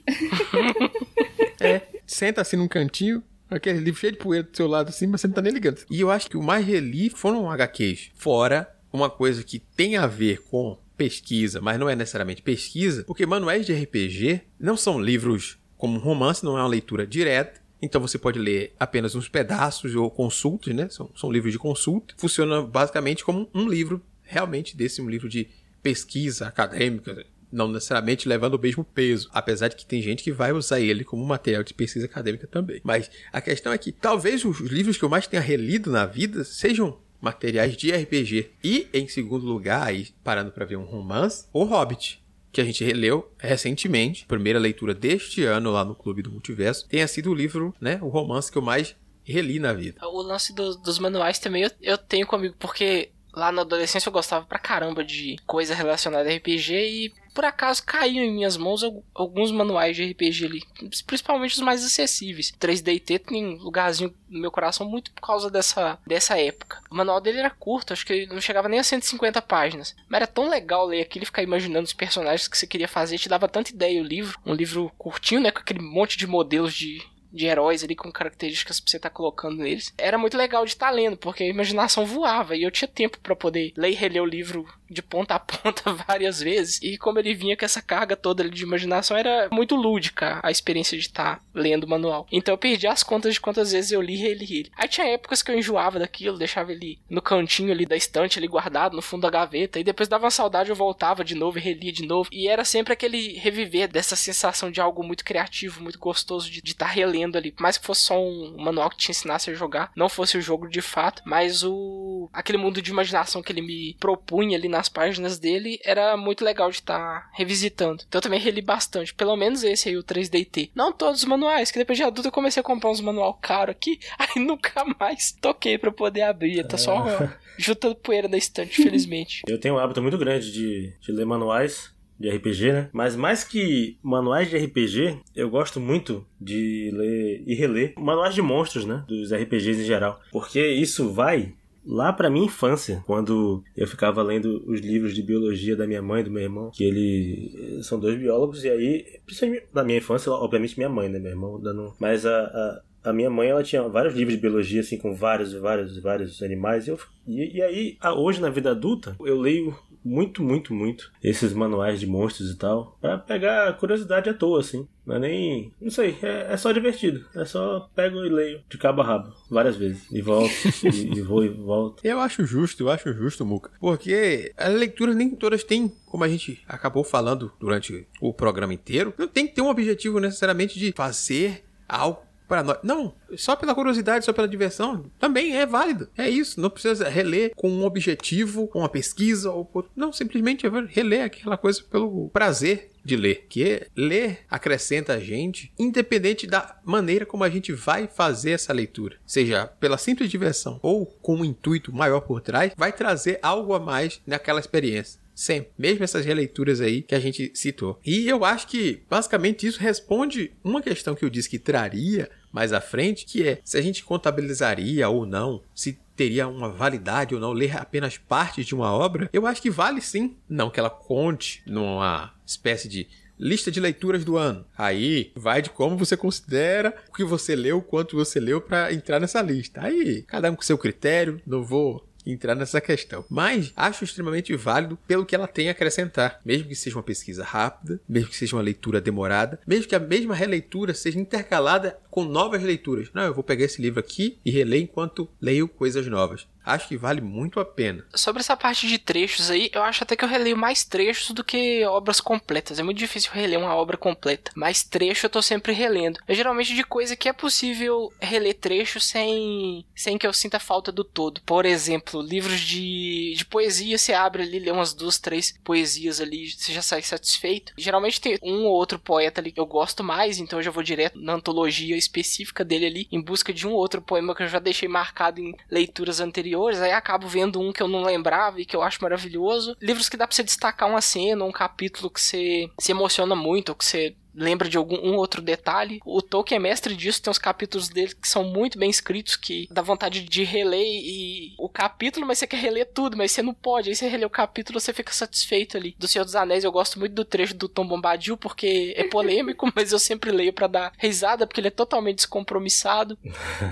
É. Senta assim num cantinho. Aquele livro cheio de poeira do seu lado assim, mas você não tá nem ligando. E eu acho que o mais reli foram HQs. Fora uma coisa que tem a ver com pesquisa, mas não é necessariamente pesquisa, porque manuais de RPG não são livros como um romance, não é uma leitura direta. Então você pode ler apenas uns pedaços ou consultas, né? São, são livros de consulta. Funciona basicamente como um livro realmente desse, um livro de pesquisa acadêmica, não necessariamente levando o mesmo peso, apesar de que tem gente que vai usar ele como material de pesquisa acadêmica também. Mas a questão é que talvez os livros que eu mais tenha relido na vida sejam materiais de RPG. E em segundo lugar, aí parando para ver um romance, O Hobbit. Que a gente releu recentemente, primeira leitura deste ano lá no Clube do Multiverso, tenha sido o livro, né, o romance que eu mais reli na vida. O lance do- dos manuais também eu, eu tenho comigo, porque lá na adolescência eu gostava pra caramba de coisa relacionada a RPG e por acaso caíram em minhas mãos al- alguns manuais de RPG ali, principalmente os mais acessíveis. 3DT tem um lugarzinho no meu coração muito por causa dessa, dessa época. O manual dele era curto, acho que não chegava nem a 150 páginas, mas era tão legal ler aquilo e ficar imaginando os personagens que você queria fazer, te dava tanta ideia o livro, um livro curtinho, né, com aquele monte de modelos de de heróis ali com características pra você estar colocando neles. Era muito legal de estar lendo, porque a imaginação voava e eu tinha tempo pra poder ler e reler o livro de ponta a ponta várias vezes. E como ele vinha com essa carga toda de imaginação, era muito lúdica a experiência de estar lendo o manual. Então eu perdi as contas de quantas vezes eu li e ele. Aí tinha épocas que eu enjoava daquilo, deixava ele no cantinho ali da estante, ali guardado no fundo da gaveta, e depois dava uma saudade, eu voltava de novo e relia de novo. E era sempre aquele reviver dessa sensação de algo muito criativo, muito gostoso de estar relendo ali. Por mais que fosse só um manual que te ensinasse a jogar, não fosse o jogo de fato, mas o aquele mundo de imaginação que ele me propunha ali nas páginas dele era muito legal de estar revisitando. Então eu também reli bastante, pelo menos esse aí, o 3DT. Não todos os manuais, que depois de adulto eu comecei a comprar uns manual caro aqui, aí nunca mais toquei pra poder abrir, tá só juntando poeira na estante, felizmente. Eu tenho um hábito muito grande de, de ler manuais de RPG, né? Mas mais que manuais de RPG, eu gosto muito de ler e reler manuais de monstros, né? Dos RPGs em geral. Porque isso vai lá pra minha infância, quando eu ficava lendo os livros de biologia da minha mãe e do meu irmão, que eles são dois biólogos, e aí, principalmente da minha infância, obviamente minha mãe, né? Meu irmão. Mas a, a a minha mãe, ela tinha vários livros de biologia, assim, com vários, vários, vários animais. E, eu, e, e aí, hoje, na vida adulta, eu leio muito, muito, muito esses manuais de monstros e tal, pra pegar curiosidade à toa, assim. Não é nem. Não sei, é, é só divertido. É só pego e leio de cabo a rabo, várias vezes. E volto, e, e vou e volto. Eu acho justo, eu acho justo, Muca. Porque as leituras nem todas têm, como a gente acabou falando durante o programa inteiro, não tem que ter um objetivo necessariamente de fazer algo para nós. Não, só pela curiosidade, só pela diversão, também é válido. É isso, não precisa reler com um objetivo, com uma pesquisa ou não, simplesmente reler aquela coisa pelo prazer de ler, que ler acrescenta a gente, independente da maneira como a gente vai fazer essa leitura, seja pela simples diversão ou com um intuito maior por trás, vai trazer algo a mais naquela experiência. Sempre. Mesmo essas releituras aí que a gente citou. E eu acho que, basicamente, isso responde uma questão que eu disse que traria mais à frente, que é se a gente contabilizaria ou não, se teria uma validade ou não ler apenas parte de uma obra, eu acho que vale sim. Não que ela conte numa espécie de lista de leituras do ano. Aí vai de como você considera o que você leu, quanto você leu para entrar nessa lista. Aí cada um com seu critério, não vou entrar nessa questão. Mas acho extremamente válido pelo que ela tem a acrescentar. Mesmo que seja uma pesquisa rápida, mesmo que seja uma leitura demorada, mesmo que a mesma releitura seja intercalada com novas leituras. Não, eu vou pegar esse livro aqui e reler enquanto leio coisas novas. Acho que vale muito a pena. Sobre essa parte de trechos aí, eu acho até que eu releio mais trechos do que obras completas. É muito difícil reler uma obra completa. Mas trecho eu tô sempre relendo. É geralmente de coisa que é possível reler trecho sem, sem que eu sinta falta do todo. Por exemplo, livros de, de poesia, você abre ali, lê umas duas, três poesias ali, você já sai satisfeito. Geralmente tem um ou outro poeta ali que eu gosto mais, então eu já vou direto na antologia específica dele ali, em busca de um ou outro poema que eu já deixei marcado em leituras anteriores anteriores, aí acabo vendo um que eu não lembrava e que eu acho maravilhoso. Livros que dá pra você destacar uma cena, um capítulo que você se emociona muito, ou que você lembra de algum um outro detalhe. O Tolkien é mestre disso, tem uns capítulos dele que são muito bem escritos, que dá vontade de reler e o capítulo, mas você quer reler tudo, mas você não pode. Aí você relê o capítulo, você fica satisfeito ali. Do Senhor dos Anéis, eu gosto muito do trecho do Tom Bombadil, porque é polêmico, mas eu sempre leio para dar risada, porque ele é totalmente descompromissado.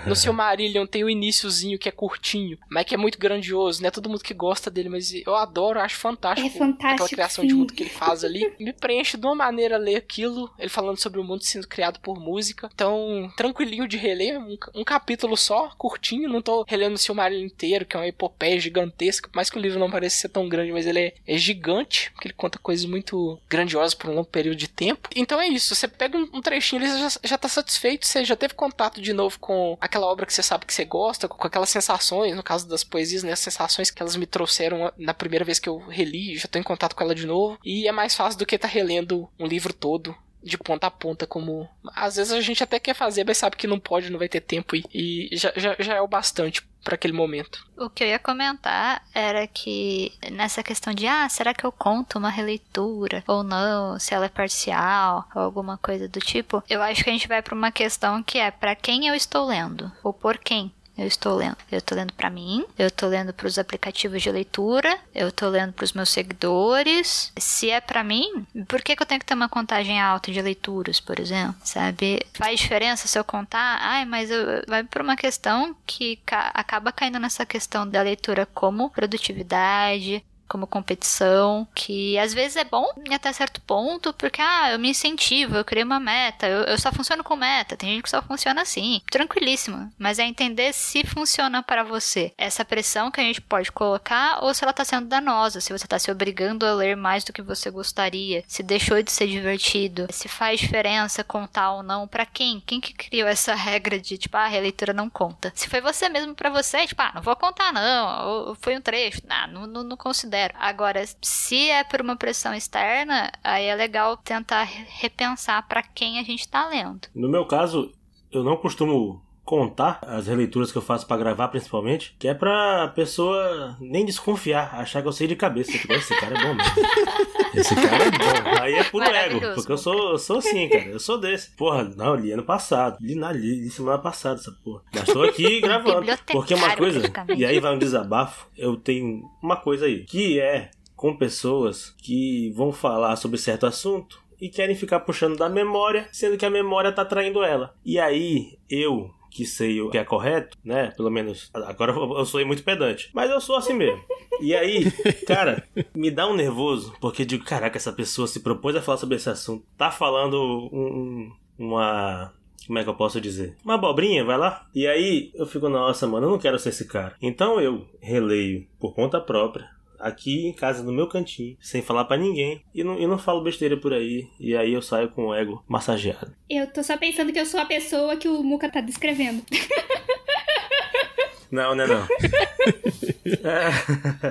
No Silmarillion tem o iníciozinho que é curtinho, mas que é muito grandioso, né? Todo mundo que gosta dele, mas eu adoro, acho fantástico. É fantástico, Aquela criação sim. de mundo que ele faz ali. Me preenche de uma maneira ler aquilo, ele falando sobre o mundo sendo criado por música. Então, tranquilinho de reler, um, um capítulo só, curtinho, não tô relendo o Silmarillion inteiro, que é uma epopeia gigantesca, mais que o livro não pareça ser tão grande, mas ele é, é gigante, porque ele conta coisas muito grandiosas por um longo período de tempo. Então é isso, você pega um, um trechinho você já, já tá satisfeito, você já teve contato de novo com aquela obra que você sabe que você gosta, com aquelas sensações, no caso das poesias, né, as sensações que elas me trouxeram na primeira vez que eu reli, já tô em contato com ela de novo, e é mais fácil do que tá relendo um livro todo de ponta a ponta, como às vezes a gente até quer fazer, mas sabe que não pode, não vai ter tempo e, e já, já, já é o bastante para aquele momento. O que eu ia comentar era que nessa questão de ah, será que eu conto uma releitura ou não, se ela é parcial ou alguma coisa do tipo, eu acho que a gente vai para uma questão que é para quem eu estou lendo ou por quem eu estou lendo. Eu estou lendo para mim, eu estou lendo para os aplicativos de leitura, eu estou lendo para os meus seguidores. Se é para mim, por que, que eu tenho que ter uma contagem alta de leituras, por exemplo? Sabe? Faz diferença se eu contar? Ai, mas eu, vai para uma questão que ca acaba caindo nessa questão da leitura como produtividade, como competição, que às vezes é bom até certo ponto, porque, ah, eu me incentivo, eu criei uma meta, eu, eu só funciono com meta, tem gente que só funciona assim, tranquilíssimo, mas é entender se funciona para você essa pressão que a gente pode colocar ou se ela tá sendo danosa, se você tá se obrigando a ler mais do que você gostaria, se deixou de ser divertido, se faz diferença contar ou não, para quem? Quem que criou essa regra de, tipo, ah, a releitura não conta? Se foi você mesmo para você, tipo, ah, não vou contar não, ou foi um trecho, ah, não, não, não considero. Agora, se é por uma pressão externa, aí é legal tentar repensar para quem a gente tá lendo. No meu caso, eu não costumo contar as releituras que eu faço para gravar, principalmente, que é pra pessoa nem desconfiar, achar que eu sei de cabeça. Tipo, esse cara é bom mesmo. Esse cara é bom. Aí é puro ego, porque eu sou, eu sou assim, cara. Eu sou desse. Porra, não, li ano passado. Li na li, li semana passada essa porra. Mas tô aqui gravando. Porque uma coisa, e aí vai um desabafo, eu tenho uma coisa aí, que é com pessoas que vão falar sobre certo assunto e querem ficar puxando da memória, sendo que a memória tá traindo ela. E aí, eu que sei o que é correto, né? Pelo menos agora eu sou muito pedante, mas eu sou assim mesmo. E aí, cara, me dá um nervoso, porque digo, caraca, essa pessoa se propôs a falar sobre esse assunto, tá falando um- uma como é que eu posso dizer? Uma abobrinha, vai lá. E aí eu fico, nossa, mano, eu não quero ser esse cara. Então eu releio por conta própria, aqui em casa, no meu cantinho, sem falar pra ninguém. E não, e não falo besteira por aí. E aí eu saio com o ego massageado. Eu tô só pensando que eu sou a pessoa que o Muka tá descrevendo. Não, né, não.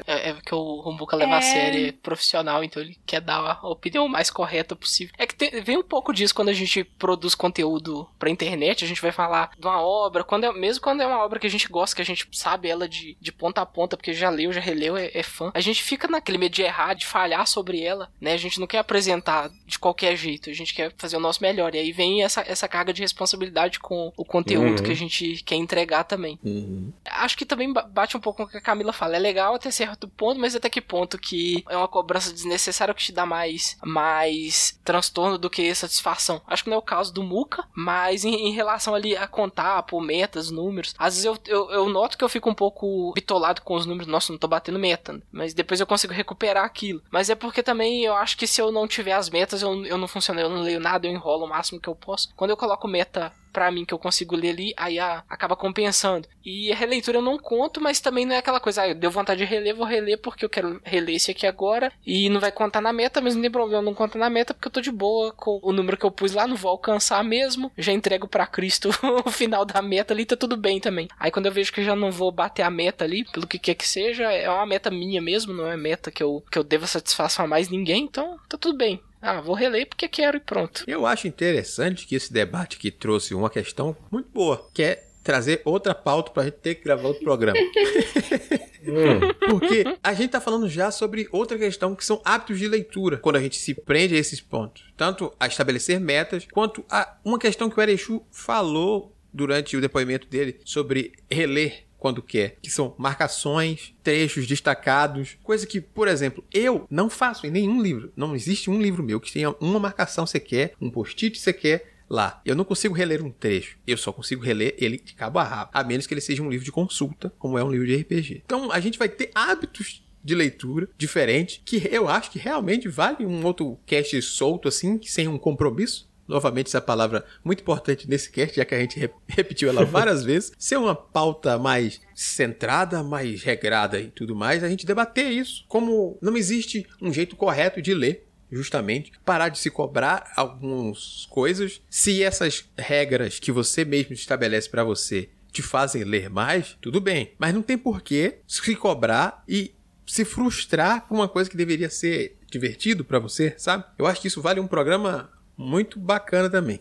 É, é porque o Rumbuka leva a É. série profissional, então ele quer dar a opinião mais correta possível. É que tem- vem um pouco disso quando a gente produz conteúdo pra internet, a gente vai falar de uma obra, quando é, mesmo quando é uma obra que a gente gosta, que a gente sabe ela de, de ponta a ponta, porque já leu, já releu, é, é fã, a gente fica naquele medo de errar, de falhar sobre ela, né? A gente não quer apresentar de qualquer jeito, a gente quer fazer o nosso melhor. E aí vem essa, essa carga de responsabilidade com o conteúdo Uhum. que a gente quer entregar também Uhum. Acho que também ba- bate um pouco com o que a Camila fala. É legal até certo ponto, mas até que ponto que é uma cobrança desnecessária que te dá mais, mais transtorno do que satisfação. Acho que não é o caso do Muka, mas em, em relação ali a contar, pôr metas, números, às vezes eu, eu, eu noto que eu fico um pouco bitolado com os números. Nossa, não tô batendo meta, mas depois eu consigo recuperar aquilo. Mas é porque também eu acho que se eu não tiver as metas, eu, eu não funciono, eu não leio nada, eu enrolo o máximo que eu posso. Quando eu coloco meta pra mim que eu consigo ler ali, aí a- acaba compensando. E a releitura eu não conto, mas também não é aquela coisa, ah, eu deu vontade de reler, vou reler porque eu quero reler esse aqui agora e não vai contar na meta, mas não tem problema, não conta na meta porque eu tô de boa com o número que eu pus lá, não vou alcançar mesmo, já entrego pra Cristo o final da meta ali, tá tudo bem também. Aí quando eu vejo que já não vou bater a meta ali, pelo que quer que seja, é uma meta minha mesmo, não é meta que eu, que eu deva satisfação a mais ninguém, então tá tudo bem. Ah, vou reler porque quero e pronto. Eu acho interessante que esse debate aqui trouxe uma questão muito boa, que é trazer outra pauta pra gente ter que gravar outro programa. Hum. Porque a gente tá falando já sobre outra questão que são hábitos de leitura, quando a gente se prende a esses pontos. Tanto a estabelecer metas, quanto a uma questão que o Erechu falou durante o depoimento dele sobre reler quando quer, que são marcações, trechos destacados, coisa que, por exemplo, eu não faço em nenhum livro. Não existe um livro meu que tenha uma marcação sequer, um post-it sequer lá. Eu não consigo reler um trecho, eu só consigo reler ele de cabo a rabo, a menos que ele seja um livro de consulta, como é um livro de RPG. Então a gente vai ter hábitos de leitura diferente, que eu acho que realmente vale um outro cast solto assim, sem um compromisso. Novamente, essa palavra muito importante nesse cast, já que a gente re- repetiu ela várias vezes. Ser uma pauta mais centrada, mais regrada e tudo mais, a gente debater isso. Como não existe um jeito correto de ler, justamente, parar de se cobrar algumas coisas. Se essas regras que você mesmo estabelece para você te fazem ler mais, tudo bem. Mas não tem porquê se cobrar e se frustrar por uma coisa que deveria ser divertido para você, sabe? Eu acho que isso vale um programa muito bacana também.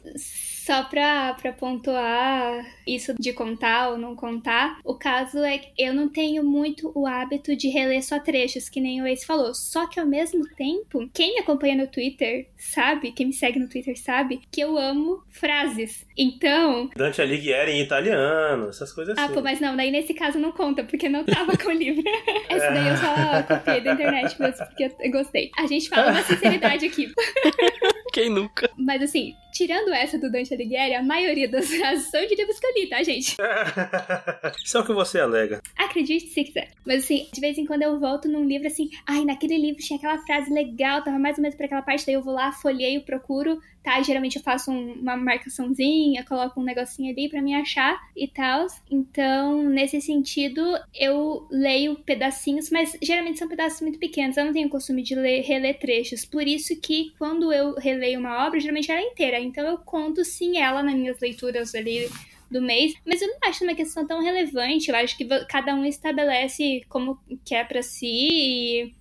Só pra, pra pontuar isso de contar ou não contar, o caso é que eu não tenho muito o hábito de reler só trechos, que nem o Ace falou. Só que ao mesmo tempo, quem me acompanha no Twitter sabe, quem me segue no Twitter sabe, que eu amo frases. Então, Dante Alighieri em italiano, essas coisas ah, assim. pô, mas não, daí nesse caso não conta, porque não tava com o livro. Essa daí eu só copiei da internet mesmo, porque eu gostei. A gente fala uma sinceridade aqui. Quem nunca? Mas assim, tirando essa do Dante Alighieri, a maioria das frases são de livros que eu li, tá, gente? O que você alega. Acredite se quiser. Mas assim, de vez em quando eu volto num livro assim, ai, naquele livro tinha aquela frase legal, tava mais ou menos pra aquela parte, daí eu vou lá, folheio, procuro, tá? Geralmente eu faço um- uma marcaçãozinha, coloco um negocinho ali pra me achar e tal. Então, nesse sentido, eu leio pedacinhos, mas geralmente são pedaços muito pequenos. Eu não tenho o costume de ler, reler trechos. Por isso que quando eu releio uma obra, geralmente ela é inteira. Então eu conto sim ela nas minhas leituras ali do mês, mas eu não acho uma questão tão relevante. Eu acho que cada um estabelece como quer pra si e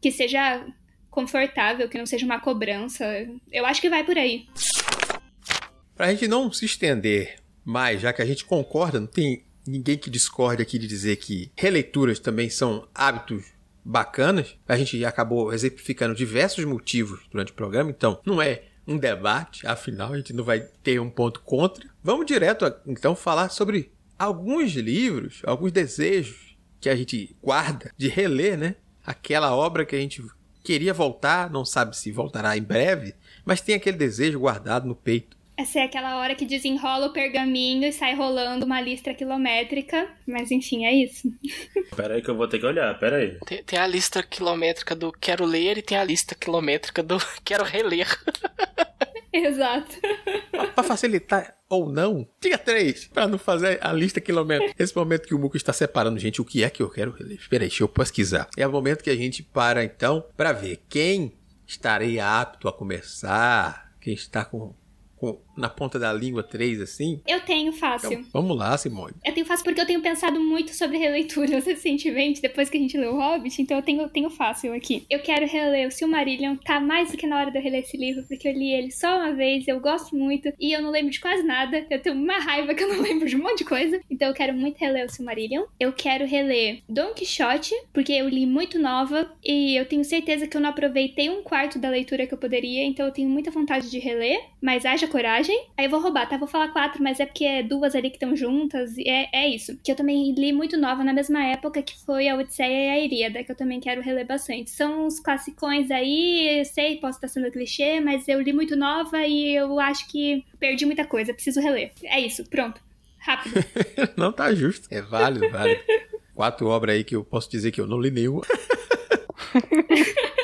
que seja confortável, que não seja uma cobrança. Eu acho que vai por aí. Pra gente não se estender mais, já que a gente concorda, não tem ninguém que discorde aqui de dizer que releituras também são hábitos bacanas. A gente acabou exemplificando diversos motivos durante o programa, então não é um debate, afinal a gente não vai ter um ponto contra. Vamos direto então falar sobre alguns livros, alguns desejos que a gente guarda de reler, né? Aquela obra que a gente queria voltar, não sabe se voltará em breve, mas tem aquele desejo guardado no peito. Essa é aquela hora que desenrola o pergaminho e sai rolando uma lista quilométrica. Mas enfim, é isso. Pera aí que eu vou ter que olhar, pera aí. Tem, tem a lista quilométrica do quero ler e tem a lista quilométrica do quero reler. Exato. Pra facilitar ou não, diga três, pra não fazer a lista quilométrica. Esse momento que o Muco está separando, gente, o que é que eu quero reler? Espera aí, deixa eu pesquisar. É o momento que a gente para, então, pra ver quem estaria apto a começar, quem está com, com na ponta da língua três, assim. Eu tenho fácil. Então, vamos lá, Simone. Eu tenho fácil porque eu tenho pensado muito sobre releituras recentemente, depois que a gente leu o Hobbit, então eu tenho, tenho fácil aqui. Eu quero reler o Silmarillion, tá mais do que na hora de eu reler esse livro, porque eu li ele só uma vez, eu gosto muito, e eu não lembro de quase nada. Eu tenho uma raiva que eu não lembro de um monte de coisa. Então eu quero muito reler o Silmarillion. Eu quero reler Don Quixote, porque eu li muito nova, e eu tenho certeza que eu não aproveitei um quarto da leitura que eu poderia, então eu tenho muita vontade de reler, mas haja coragem. Aí eu vou roubar, tá? Vou falar quatro, mas é porque é duas ali que estão juntas, e é, é isso. Que eu também li muito nova na mesma época que foi a Odisseia e a Iríada, que eu também quero reler bastante. São uns classicões aí, eu sei, posso estar sendo clichê, mas eu li muito nova e eu acho que perdi muita coisa, preciso reler. É isso, pronto. Rápido. não tá justo. É válido, válido. Quatro obras aí que eu posso dizer que eu não li nenhuma.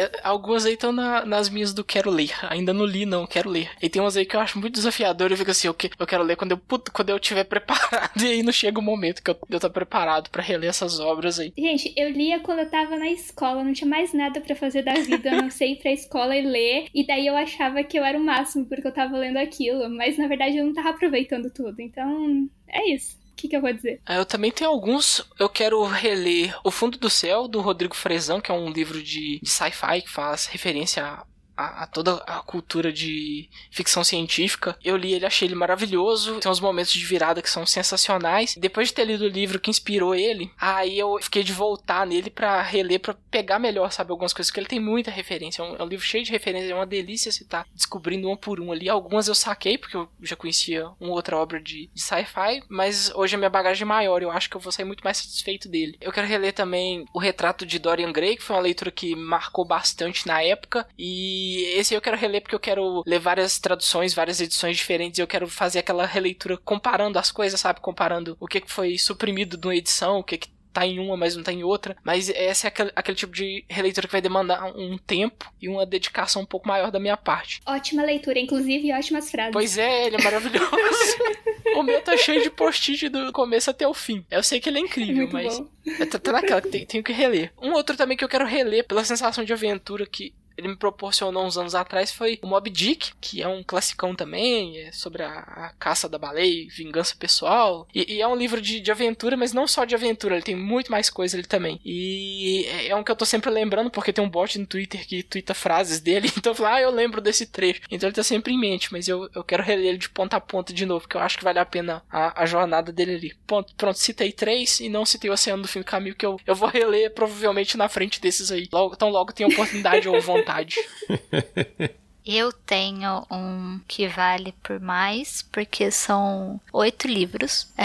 É, algumas aí estão na- nas minhas do quero ler. Ainda não li, não, quero ler. E tem umas aí que eu acho muito desafiador. Eu fico assim, eu, que, eu quero ler quando eu, puto, quando eu tiver preparado. E aí não chega o momento que eu, eu tô preparado pra reler essas obras aí. Gente, eu lia quando eu tava na escola, não tinha mais nada pra fazer da vida, a não sei ir pra escola e ler. E daí eu achava que eu era o máximo porque eu tava lendo aquilo, mas na verdade eu não tava aproveitando tudo. Então, é isso. Que, que eu vou dizer? Ah, Eu também tenho alguns. Eu quero reler O Fundo do Céu, do Rodrigo Frezão, que é um livro de, de sci-fi que faz referência a, a, a, toda a cultura de ficção científica. Eu li ele, achei ele maravilhoso. Tem uns momentos de virada que são sensacionais. Depois de ter lido o livro que inspirou ele, aí eu fiquei de voltar nele para reler, para pegar melhor, sabe, algumas coisas, porque ele tem muita referência. É um, é um livro cheio de referências, é uma delícia citar, descobrindo uma por uma ali. Algumas eu saquei, porque eu já conhecia uma outra obra de, de sci-fi, mas hoje a minha bagagem é maior, eu acho que eu vou sair muito mais satisfeito dele. Eu quero reler também O Retrato de Dorian Gray, que foi uma leitura que marcou bastante na época, e esse eu quero reler porque eu quero ler várias traduções, várias edições diferentes, e eu quero fazer aquela releitura comparando as coisas, sabe? Comparando o que foi suprimido de uma edição, o que, que tá em uma, mas não tá em outra. Mas essa é aquele, aquele, tipo de releitura que vai demandar um tempo e uma dedicação um pouco maior da minha parte. Ótima leitura, inclusive, e ótimas frases. Pois é, ele é maravilhoso. o meu tá cheio de post-it do começo até o fim. Eu sei que ele é incrível, Muito mas. bom. Tá, tá naquela que tem, tenho que reler. Um outro também que eu quero reler pela sensação de aventura que ele me proporcionou uns anos atrás foi o Mob Dick, que é um classicão também, é sobre a, a caça da baleia, vingança pessoal. E, e é um livro de, de, aventura, mas não só de aventura, ele tem muito mais coisa ali também. E é, é um que eu tô sempre lembrando, porque tem um bot no Twitter que twitta frases dele, então eu falo, ah, eu lembro desse trecho. Então ele tá sempre em mente, mas eu, eu quero reler ele de ponta a ponta de novo, porque eu acho que vale a pena a, a jornada dele ali. Ponto, pronto, citei três e não citei o Oceano do Fim do Caminho, que eu, eu vou reler provavelmente na frente desses aí. Logo, então logo tem oportunidade ou vontade. Eu tenho um que vale por mais, porque são oito livros.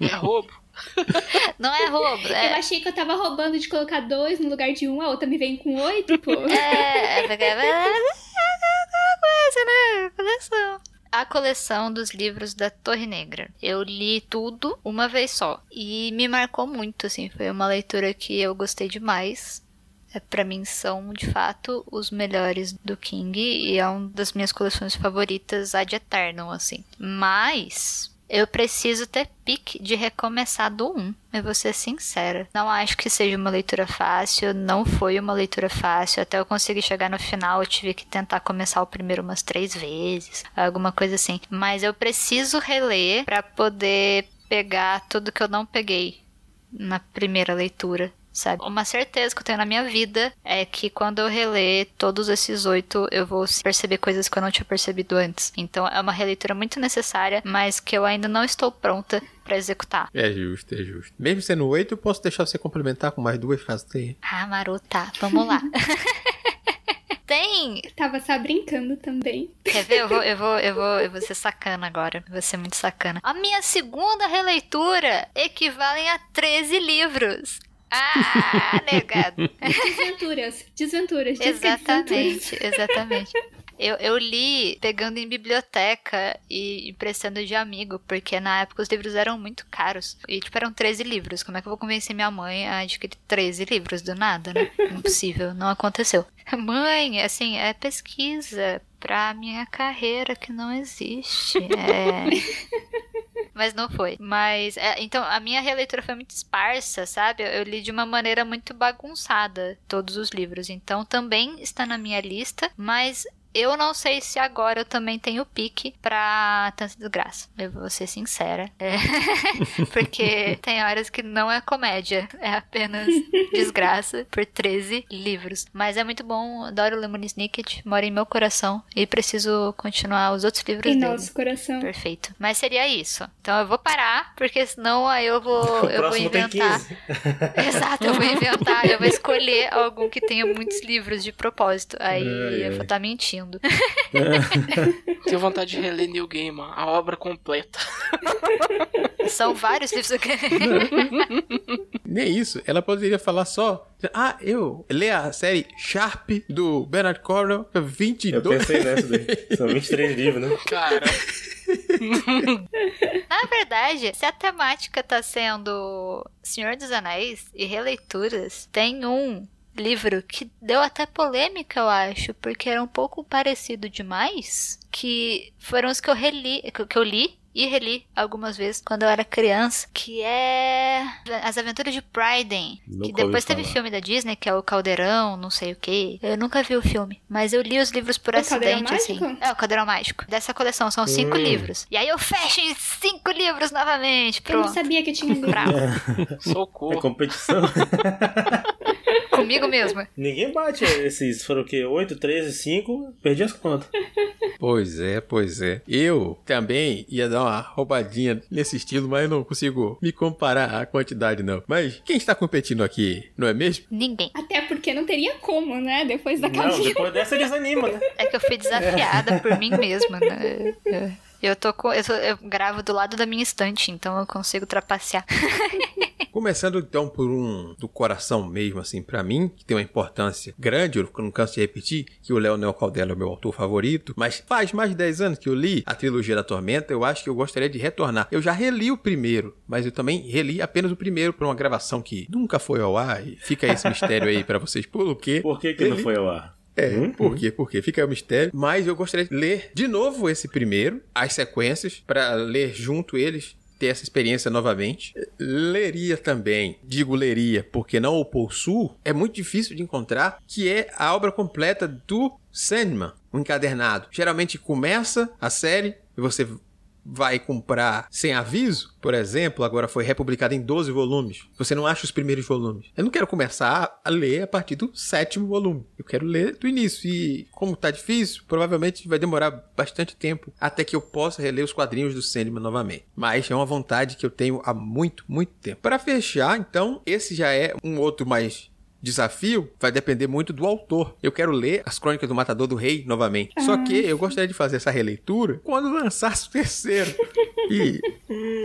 É roubo. Não é roubo. É... Eu achei que eu tava roubando de colocar dois no lugar de um, a outra me vem com oito, pô. É, é porque é coisa, né? Coleção. A coleção dos livros da Torre Negra. Eu li tudo uma vez só. E me marcou muito, assim. Foi uma leitura que eu gostei demais. É, para mim são de fato os melhores do King e é uma das minhas coleções favoritas ad eternum assim. Mas eu preciso ter pique de recomeçar do 1. Eu vou ser sincera. Não acho que seja uma leitura fácil. Não foi uma leitura fácil. Até eu conseguir chegar no final, eu tive que tentar começar o primeiro umas três vezes. Alguma coisa assim. Mas eu preciso reler para poder pegar tudo que eu não peguei na primeira leitura sabe? Uma certeza que eu tenho na minha vida é que quando eu reler todos esses oito, eu vou perceber coisas que eu não tinha percebido antes. Então é uma releitura muito necessária, mas que eu ainda não estou pronta para executar. É justo, é justo. Mesmo sendo oito, eu posso deixar você complementar com mais duas caso tenha. Ah, Maru, tá. Vamos lá. Tem. Tava só brincando também. Quer ver? Eu vou, eu vou, eu vou, eu vou ser sacana agora. Eu vou ser muito sacana. A minha segunda releitura equivale a 13 livros. Ah, negado. Desventuras. Desventuras. É Exatamente, desventuras. exatamente. Eu, eu li pegando em biblioteca e emprestando de amigo, porque na época os livros eram muito caros. E, tipo, eram 13 livros. Como é que eu vou convencer minha mãe a adquirir 13 livros do nada, né? Impossível, não aconteceu. Mãe, assim, é pesquisa pra minha carreira que não existe. É. Mas não foi. Mas, é, então, a minha releitura foi muito esparsa, sabe? Eu li de uma maneira muito bagunçada todos os livros. Então, também está na minha lista, mas eu não sei se agora eu também tenho pique pra tanta desgraça. Eu vou ser sincera. É. Porque tem horas que não é comédia, é apenas desgraça por 13 livros. Mas é muito bom, adoro Lemony Snicket, mora em meu coração e preciso continuar os outros livros Em dele. nosso coração. Perfeito. Mas seria isso. Então eu vou parar, porque senão aí eu vou, O eu vou inventar. 15. Exato, eu vou inventar, eu vou escolher algum que tenha muitos livros de propósito. Aí Ai, eu vou estar mentindo. Tenho vontade de reler New Gaiman, a obra completa. São vários livros que. Nem isso. Ela poderia falar só. Ah, eu ler a série Sharp do Bernard Cornwell, Eu 22. pensei nessa daí. São 23 livros, né? Cara, Na verdade, se a temática tá sendo Senhor dos Anéis e releituras, tem um livro que deu até polêmica, eu acho, porque era um pouco parecido demais, que foram os que eu reli, que que eu li e reli algumas vezes quando eu era criança, que é As Aventuras de Bryden, Nunca que depois teve falar. filme da Disney, que é o Caldeirão, não sei o que. Eu nunca vi o filme, mas eu li os livros por O Caldeirão acidente, assim. Mágico? É, o Caldeirão Mágico. Dessa coleção, são cinco Hum. livros. E aí eu fecho em cinco livros novamente, Eu não pronto. sabia que tinha livro. Bravo. É socorro. competição. Com comigo mesma. Ninguém bate esses. Foram o quê? 8, 13, 5. Perdi as contas. Pois é, pois é. Eu também ia dar uma roubadinha nesse estilo, mas eu não consigo me comparar à quantidade, não. Mas quem está competindo aqui, não é mesmo? Ninguém. Até porque não teria como, né? Depois da Não, caminha. depois dessa desanima, né? É que eu fui desafiada por mim mesma, né? Eu- Eu tô com. Eu, tô- eu gravo do lado da minha estante, então eu consigo trapacear. Começando então por um do coração mesmo, assim, pra mim, que tem uma importância grande, eu não canso de repetir, que o Leonel Caldela é o meu autor favorito, mas faz mais de 10 anos que eu li a trilogia da Tormenta, eu acho que eu gostaria de retornar. Eu já reli o primeiro, mas eu também reli apenas o primeiro por uma gravação que nunca foi ao ar, e fica esse mistério aí pra vocês, por quê? Por que, que não foi ao ar? É, Uhum. por quê? Por quê? Fica o mistério. Mas eu gostaria de ler de novo esse primeiro, as sequências, pra ler junto eles, ter essa experiência novamente. Leria também, digo leria, porque não o possuo, é muito difícil de encontrar, que é a obra completa do Sandman, o encadernado. Geralmente começa a série e você vai comprar sem aviso, por exemplo, agora foi republicado em 12 volumes. Você não acha os primeiros volumes. Eu não quero começar a ler a partir do sétimo volume. Eu quero ler do início. E como tá difícil, provavelmente vai demorar bastante tempo até que eu possa reler os quadrinhos do Sandman novamente. Mas é uma vontade que eu tenho há muito, muito tempo. Para fechar, então, esse já é um outro mais desafio vai depender muito do autor. Eu quero ler as Crônicas do Matador do Rei novamente. Só que eu gostaria de fazer essa releitura quando lançasse o terceiro. E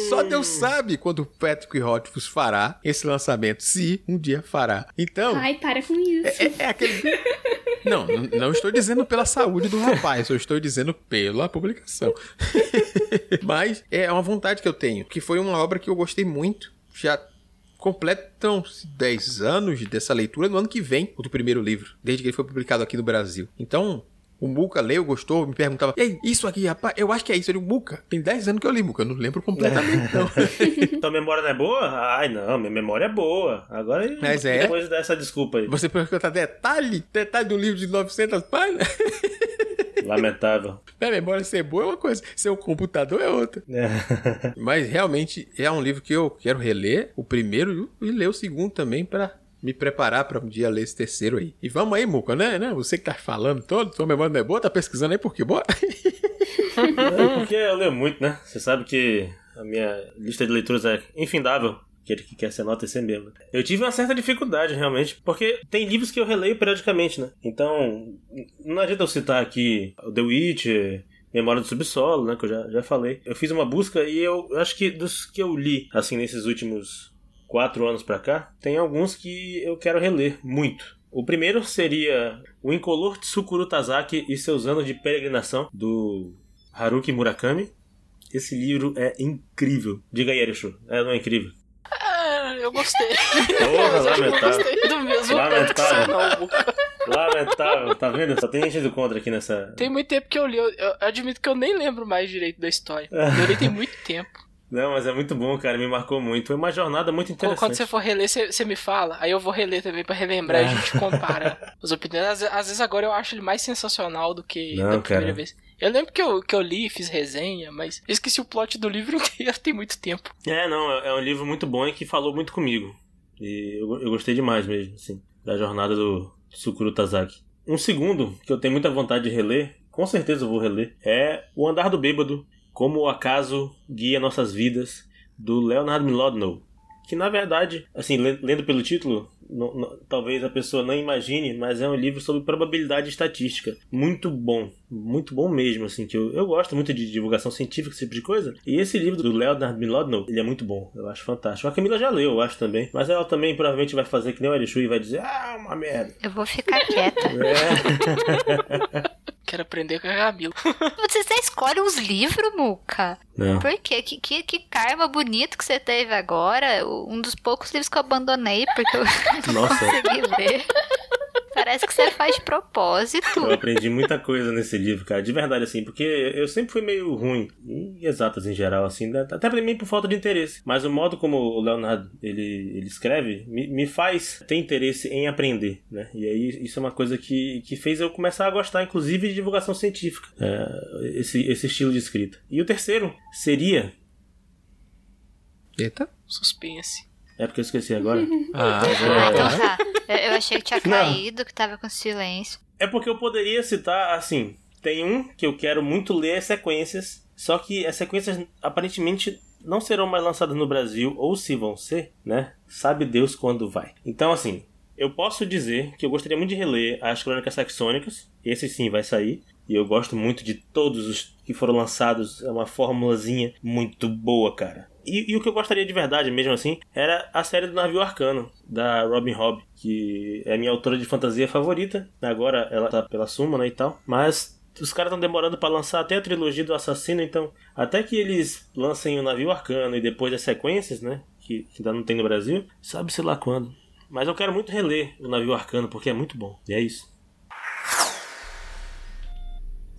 só Deus sabe quando o Patrick Rothfuss fará esse lançamento, se um dia fará. Então, Ai, para com isso. é, é aquele. Não, não, não estou dizendo pela saúde do rapaz, eu estou dizendo pela publicação. Mas é uma vontade que eu tenho, que foi uma obra que eu gostei muito. Já completam 10 anos dessa leitura no ano que vem, o do primeiro livro, desde que ele foi publicado aqui no Brasil. Então, o Muca leu, gostou, me perguntava: E aí, isso aqui, rapaz, eu acho que é isso. Digo, Muca, tem 10 anos que eu li, Muca, eu não lembro completamente, não. Tua memória não é boa? Ai, não, minha memória é boa. Agora, Mas é? depois dessa desculpa aí. Você pergunta detalhe, detalhe do livro de 900 páginas. Lamentável. Minha memória ser boa é uma coisa, seu computador é outra. É. Mas realmente é um livro que eu quero reler, o primeiro e ler o segundo também para me preparar para um dia ler esse terceiro aí. E vamos aí, Muca, né? né? Você que tá falando todo, sua memória não é boa, tá pesquisando aí por quê? Bora? É porque eu leio muito, né? Você sabe que a minha lista de leituras é infindável. Aquele que quer ser nota ser mesmo. Eu tive uma certa dificuldade, realmente, porque tem livros que eu releio periodicamente, né? Então, não adianta eu citar aqui o The Witcher, Memória do Subsolo, né? Que eu já, já falei. Eu fiz uma busca e eu acho que dos que eu li, assim, nesses últimos quatro anos pra cá, tem alguns que eu quero reler muito. O primeiro seria O Incolor Tsukuru Tazaki e seus anos de peregrinação, do Haruki Murakami. Esse livro é incrível. Diga aí, Erishu. É, não é incrível? Eu gostei. Porra, lamentável. gostei do mesmo Lamentável. Lamentável, tá vendo? Só tem gente do contra aqui nessa. Tem muito tempo que eu li, eu, eu admito que eu nem lembro mais direito da história. Eu li tem muito tempo. Não, mas é muito bom, cara. Me marcou muito. Foi uma jornada muito interessante. quando você for reler, você, você me fala, aí eu vou reler também pra relembrar e a gente compara as opiniões. Às, às vezes agora eu acho ele mais sensacional do que Não, da primeira cara. vez. Eu lembro que eu, que eu li, fiz resenha, mas esqueci o plot do livro inteiro, tem muito tempo. É, não, é é um livro muito bom e que falou muito comigo. E eu, eu gostei demais mesmo, assim, da jornada do Tsukuru Tazaki. Um segundo que eu tenho muita vontade de reler, com certeza eu vou reler, é O Andar do Bêbado, Como o Acaso Guia Nossas Vidas, do Leonard Milodnow. Que na verdade, assim, le- lendo pelo título, não- não- talvez a pessoa não imagine, mas é um livro sobre probabilidade estatística. Muito bom, muito bom mesmo, assim, que eu, eu gosto muito de divulgação científica, esse tipo de coisa. E esse livro do Leonard Milodnow, ele é muito bom, eu acho fantástico. A Camila já leu, eu acho também, mas ela também provavelmente vai fazer que nem o Erishu e vai dizer, ah, uma merda. Eu vou ficar quieta. É. Quero aprender com a Camila. Você só escolhe uns livros, Muca. Não. Por quê? Que, que, que karma bonito que você teve agora. Um dos poucos livros que eu abandonei porque eu não Nossa. consegui ler. Parece que você faz de propósito. Eu aprendi muita coisa nesse livro, cara, de verdade, assim, porque eu sempre fui meio ruim em exatas em geral, assim, né? até pra mim por falta de interesse. Mas o modo como o Leonardo ele, ele escreve me, me faz ter interesse em aprender, né? E aí isso é uma coisa que, que fez eu começar a gostar, inclusive, de divulgação científica, é, esse, esse estilo de escrita. E o terceiro seria Eita. Suspense. É porque eu esqueci agora. Ah, É. então tá. Eu, eu achei que tinha Não. caído, que tava com silêncio. É porque eu poderia citar, assim, tem um que eu quero muito ler as sequências, só que as sequências aparentemente não serão mais lançadas no Brasil, ou se vão ser, né? Sabe Deus quando vai. Então, assim, eu posso dizer que eu gostaria muito de reler as Crônicas Saxônicas, esse sim vai sair, e eu gosto muito de todos os que foram lançados, é uma formulazinha muito boa, cara. E, e o que eu gostaria de verdade, mesmo assim, era a série do Navio Arcano, da Robin Hobb, que é a minha autora de fantasia favorita. Agora ela tá pela Suma, né, e tal. Mas os caras estão demorando pra lançar até a trilogia do Assassino, então até que eles lancem o Navio Arcano e depois as sequências, né, que, que ainda não tem no Brasil, sabe-se lá quando. Mas eu quero muito reler o Navio Arcano, porque é muito bom. E é isso.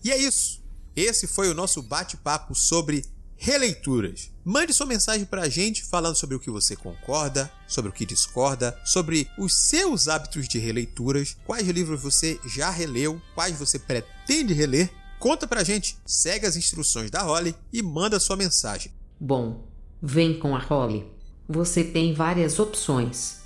E é isso. Esse foi o nosso bate-papo sobre releituras. Mande sua mensagem pra gente falando sobre o que você concorda, sobre o que discorda, sobre os seus hábitos de releituras, quais livros você já releu, quais você pretende reler. Conta pra gente, segue as instruções da Holly e manda sua mensagem. Bom, vem com a Holly. Você tem várias opções.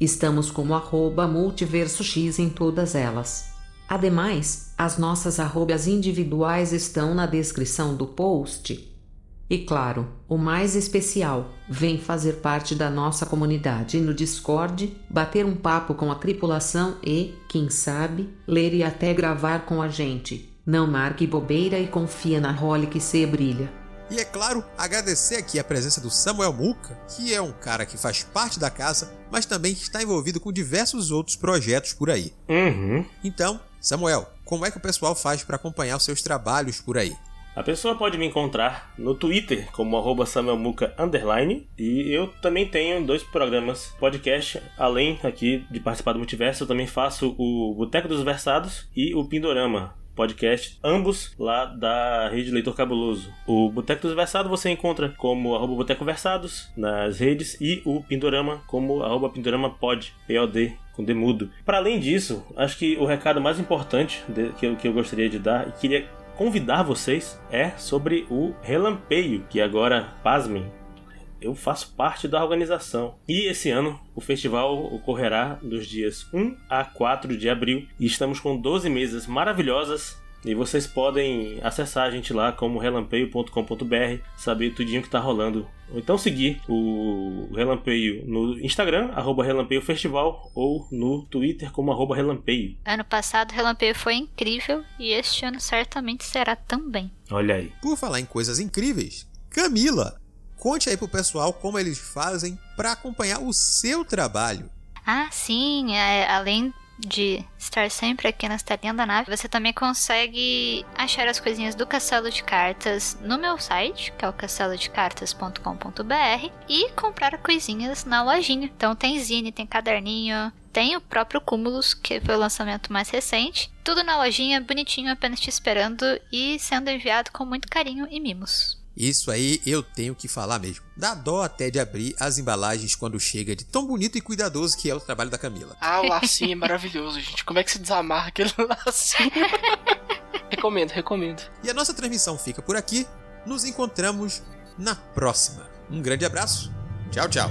Estamos como arroba multiversox em todas elas. Ademais, as nossas arrobas individuais estão na descrição do post. E claro, o mais especial, vem fazer parte da nossa comunidade no Discord, bater um papo com a tripulação e, quem sabe, ler e até gravar com a gente. Não marque bobeira e confia na Holly que se brilha. E é claro, agradecer aqui a presença do Samuel Muca, que é um cara que faz parte da casa, mas também está envolvido com diversos outros projetos por aí. Uhum. Então, Samuel, como é que o pessoal faz para acompanhar os seus trabalhos por aí? A pessoa pode me encontrar no Twitter como arroba samuelmuca underline e eu também tenho dois programas podcast, além aqui de participar do Multiverso, eu também faço o Boteco dos Versados e o Pindorama, podcast, ambos lá da Rede Leitor Cabuloso. O Boteco dos Versados você encontra como arroba Boteco Versados nas redes e o Pindorama como arroba Pindorama Pod, POD, com demudo. Para além disso, acho que o recado mais importante que, eu, que eu gostaria de dar e queria convidar vocês é sobre o Relampeio, que agora, pasmem, eu faço parte da organização. E esse ano o festival ocorrerá dos dias 1 a 4 de abril e estamos com 12 mesas maravilhosas. E vocês podem acessar a gente lá como relampeio.com.br, saber tudinho que tá rolando. Ou então seguir o Relampeio no Instagram, arroba Relampeio Festival, ou no Twitter como arroba Relampeio. Ano passado, o Relampeio foi incrível e este ano certamente será também. Olha aí. Por falar em coisas incríveis, Camila, conte aí pro pessoal como eles fazem para acompanhar o seu trabalho. Ah, sim, é, além de estar sempre aqui nas telinhas da nave, você também consegue achar as coisinhas do Castelo de Cartas no meu site, que é o castelodecartas.com.br, e comprar coisinhas na lojinha. Então tem zine, tem caderninho, tem o próprio Cúmulos, que foi o lançamento mais recente. Tudo na lojinha, bonitinho, apenas te esperando e sendo enviado com muito carinho e mimos. Isso aí eu tenho que falar mesmo. Dá dó até de abrir as embalagens quando chega de tão bonito e cuidadoso que é o trabalho da Camila. Ah, o lacinho é maravilhoso, gente. Como é que se desamarra aquele lacinho? recomendo, recomendo. E a nossa transmissão fica por aqui. Nos encontramos na próxima. Um grande abraço. Tchau, tchau.